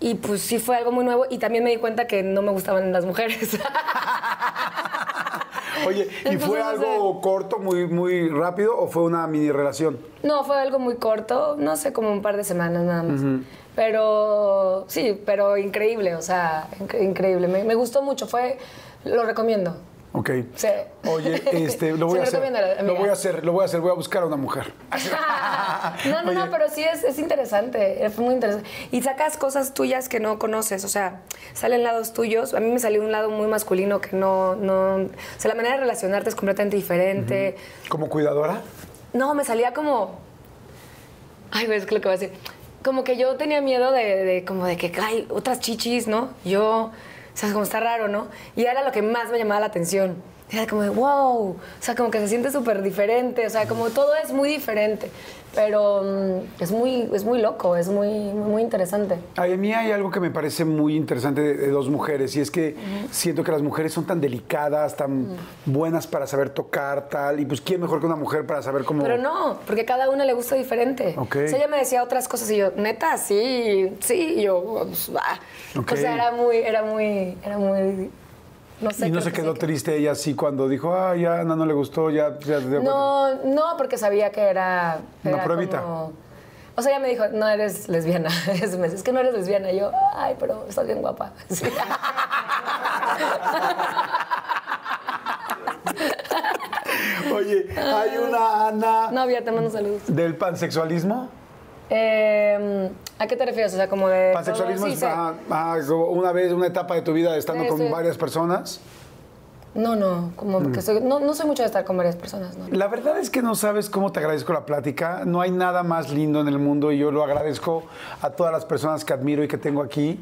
S2: y pues sí fue algo muy nuevo y también me di cuenta que no me gustaban las mujeres.
S1: Oye, ¿y fue
S2: no
S1: algo corto, muy, muy rápido o fue una mini relación?
S2: no, fue algo muy corto, no sé, como un par de semanas nada más. Pero sí, pero increíble, o sea, inc- increíble. Me, me gustó mucho, fue, lo recomiendo.
S1: Ok.
S2: Sí.
S1: Oye, este, lo voy a hacer. Lo voy a hacer, lo voy a hacer, voy a buscar a una mujer.
S2: no, no,
S1: Oye,
S2: no, pero sí es, es interesante, fue muy interesante. Y sacas cosas tuyas que no conoces, o sea, salen lados tuyos. A mí me salió un lado muy masculino que no, no, o sea, la manera de relacionarte es completamente diferente.
S1: ¿Como cuidadora?
S2: No, me salía como, ay, es que lo que voy a decir, como que yo tenía miedo de, como de que hay otras chichis, ¿no? Yo, o sea, como está raro, ¿no? Y era lo que más me llamaba la atención. Era como de, wow, o sea, como que se siente súper diferente, o sea, como todo es muy diferente, pero mm, es, muy, es muy loco, es muy, muy, interesante.
S1: A mí hay algo que me parece muy interesante de, de dos mujeres y es que siento que las mujeres son tan delicadas, tan buenas para saber tocar, tal, y pues quién mejor que una mujer para saber cómo...
S2: Pero no, porque cada una le gusta diferente.
S1: Ok.
S2: O sea, ella me decía otras cosas y yo, neta, sí, sí, y yo, pues, va.
S1: Ok.
S2: O sea, era muy, era muy, era muy, no sé.
S1: y no se
S2: que
S1: quedó triste ella así cuando dijo, ah, ya Ana no le gustó, ya... ya se dio cuenta".
S2: No, no, porque sabía que era...
S1: Una
S2: era
S1: pruebita.
S2: como- O sea, ella me dijo, no eres lesbiana. Es, me dice, es que no eres lesbiana. Y yo, ay, pero estás bien guapa. Sí.
S1: Oye, hay una Ana
S2: Novia, te mando saludos.
S1: del pansexualismo.
S2: Eh, ¿A qué te refieres? O sea, como de...
S1: Pansexualismo es una vez, una etapa de tu vida estando con varias personas.
S2: No, no, como
S1: Mm.
S2: que soy... No, no soy mucho de estar con varias personas, ¿no?
S1: La verdad es que no sabes cómo te agradezco la plática. No hay nada más lindo en el mundo y yo lo agradezco a todas las personas que admiro y que tengo aquí,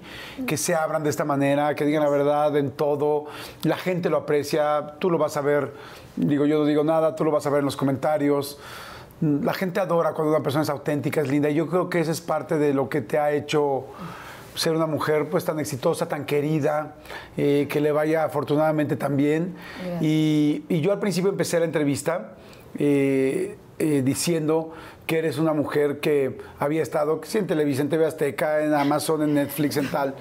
S1: que se abran de esta manera, que digan la verdad en todo. La gente lo aprecia, tú lo vas a ver. Digo, yo no digo nada, tú lo vas a ver en los comentarios. La gente adora cuando una persona es auténtica, es linda. Y yo creo que esa es parte de lo que te ha hecho ser una mujer pues tan exitosa, tan querida, eh, que le vaya afortunadamente tan bien. Y, y yo al principio empecé la entrevista eh, eh, diciendo que eres una mujer que había estado que sí, en Televisa, en TV Azteca, en Amazon, en Netflix, en tal.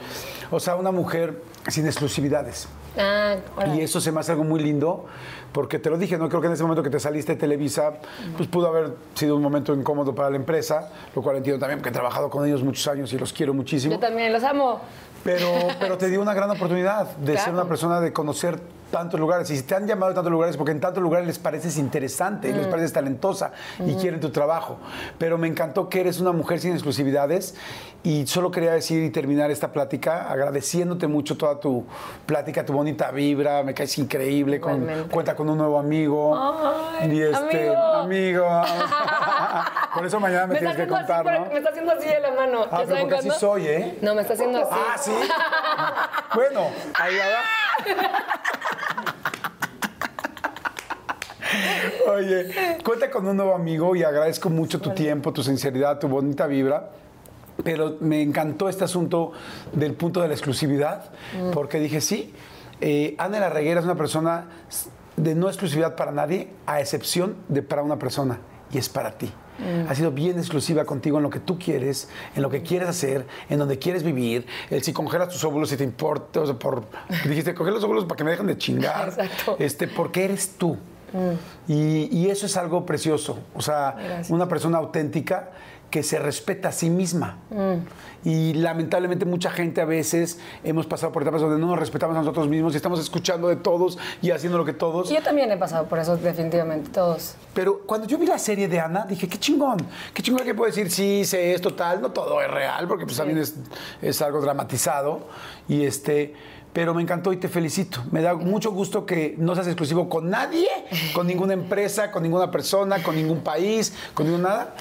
S1: O sea, una mujer sin exclusividades.
S2: Ah.
S1: Y eso se me hace algo muy lindo, porque te lo dije, no creo que en ese momento que te saliste de Televisa, pues pudo haber sido un momento incómodo para la empresa, lo cual entiendo también, porque he trabajado con ellos muchos años y los quiero muchísimo.
S2: Yo también los amo.
S1: Pero, pero te dio una gran oportunidad de ser una persona, de conocer tantos lugares. Y si te han llamado a tantos lugares, porque en tantos lugares les pareces interesante,
S2: Mm.
S1: les pareces talentosa y quieren tu trabajo. Pero me encantó que eres una mujer sin exclusividades. Y solo quería decir y terminar esta plática agradeciéndote mucho toda tu plática, tu bonita vibra. Me caes increíble. Con, cuenta con un nuevo amigo.
S2: Ay,
S1: y este,
S2: amigo.
S1: amigo. Por eso mañana me, tienes que contar, ¿no?
S2: me está haciendo así de la mano.
S1: Ah,
S2: ¿Ya
S1: pero porque así soy, ¿eh?
S2: No, me está haciendo así.
S1: Ah, sí. bueno, ahí va. Oye, cuenta con un nuevo amigo y agradezco mucho tu tiempo, tu sinceridad, tu bonita vibra. Pero me encantó este asunto del punto de la exclusividad, porque dije, sí, eh, Ana La Reguera es una persona de no exclusividad para nadie, a excepción de para una persona, y es para ti. Ha sido bien exclusiva contigo en lo que tú quieres, en lo que quieres hacer, en donde quieres vivir. El si congelas tus óvulos, si te importa, o sea, por, dijiste, coger los óvulos para que me dejen de chingar.
S2: Exacto.
S1: Este, porque eres tú. Y, y eso es algo precioso. O sea,
S2: Gracias.
S1: una persona auténtica que se respeta a sí misma. Y lamentablemente mucha gente a veces hemos pasado por etapas donde no nos respetamos a nosotros mismos y estamos escuchando de todos y haciendo lo que todos.
S2: Yo también he pasado por eso, definitivamente, todos.
S1: Pero cuando yo vi la serie de Ana, dije, qué chingón, qué chingón que puedo decir, sí, sé esto, tal, no todo es real, porque pues también es, es algo dramatizado. Y este, pero me encantó y te felicito. Me da mucho gusto que no seas exclusivo con nadie, con ninguna empresa, con ninguna persona, con ningún país, con ningún nada,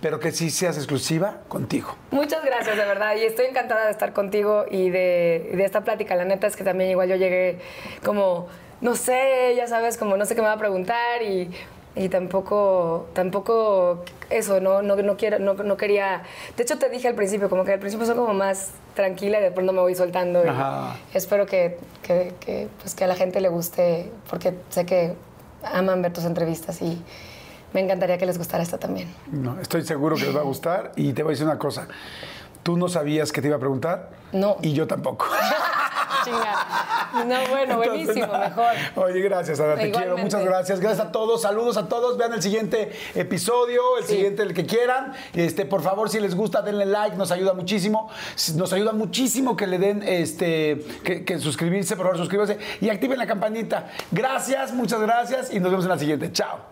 S1: pero que sí seas exclusiva contigo.
S2: Muchas gracias, de verdad. Y estoy encantada de estar contigo y de, de esta plática. La neta es que también igual yo llegué como, no sé, ya sabes, como no sé qué me va a preguntar y, y tampoco, tampoco eso, no, no, no, quiero, no, no quería... De hecho, te dije al principio, como que al principio soy como más tranquila y de pronto me voy soltando. y
S1: Ajá.
S2: espero que, que, que, pues, que a la gente le guste, porque sé que aman ver tus entrevistas y me encantaría que les gustara esta también.
S1: No, estoy seguro que les va a gustar y te voy a decir una cosa. Tú no sabías que te iba a preguntar.
S2: No.
S1: Y yo tampoco.
S2: chinga. No, bueno, buenísimo, mejor.
S1: Oye, gracias, Ana, te quiero. Muchas gracias. Gracias a todos. Saludos a todos. Vean el siguiente episodio, el
S2: Sí.
S1: siguiente, el que quieran. Este, por favor, si les gusta, denle like, nos ayuda muchísimo. Nos ayuda muchísimo que le den este, que, que suscribirse, por favor, suscríbanse y activen la campanita. Gracias, muchas gracias y nos vemos en la siguiente. Chao.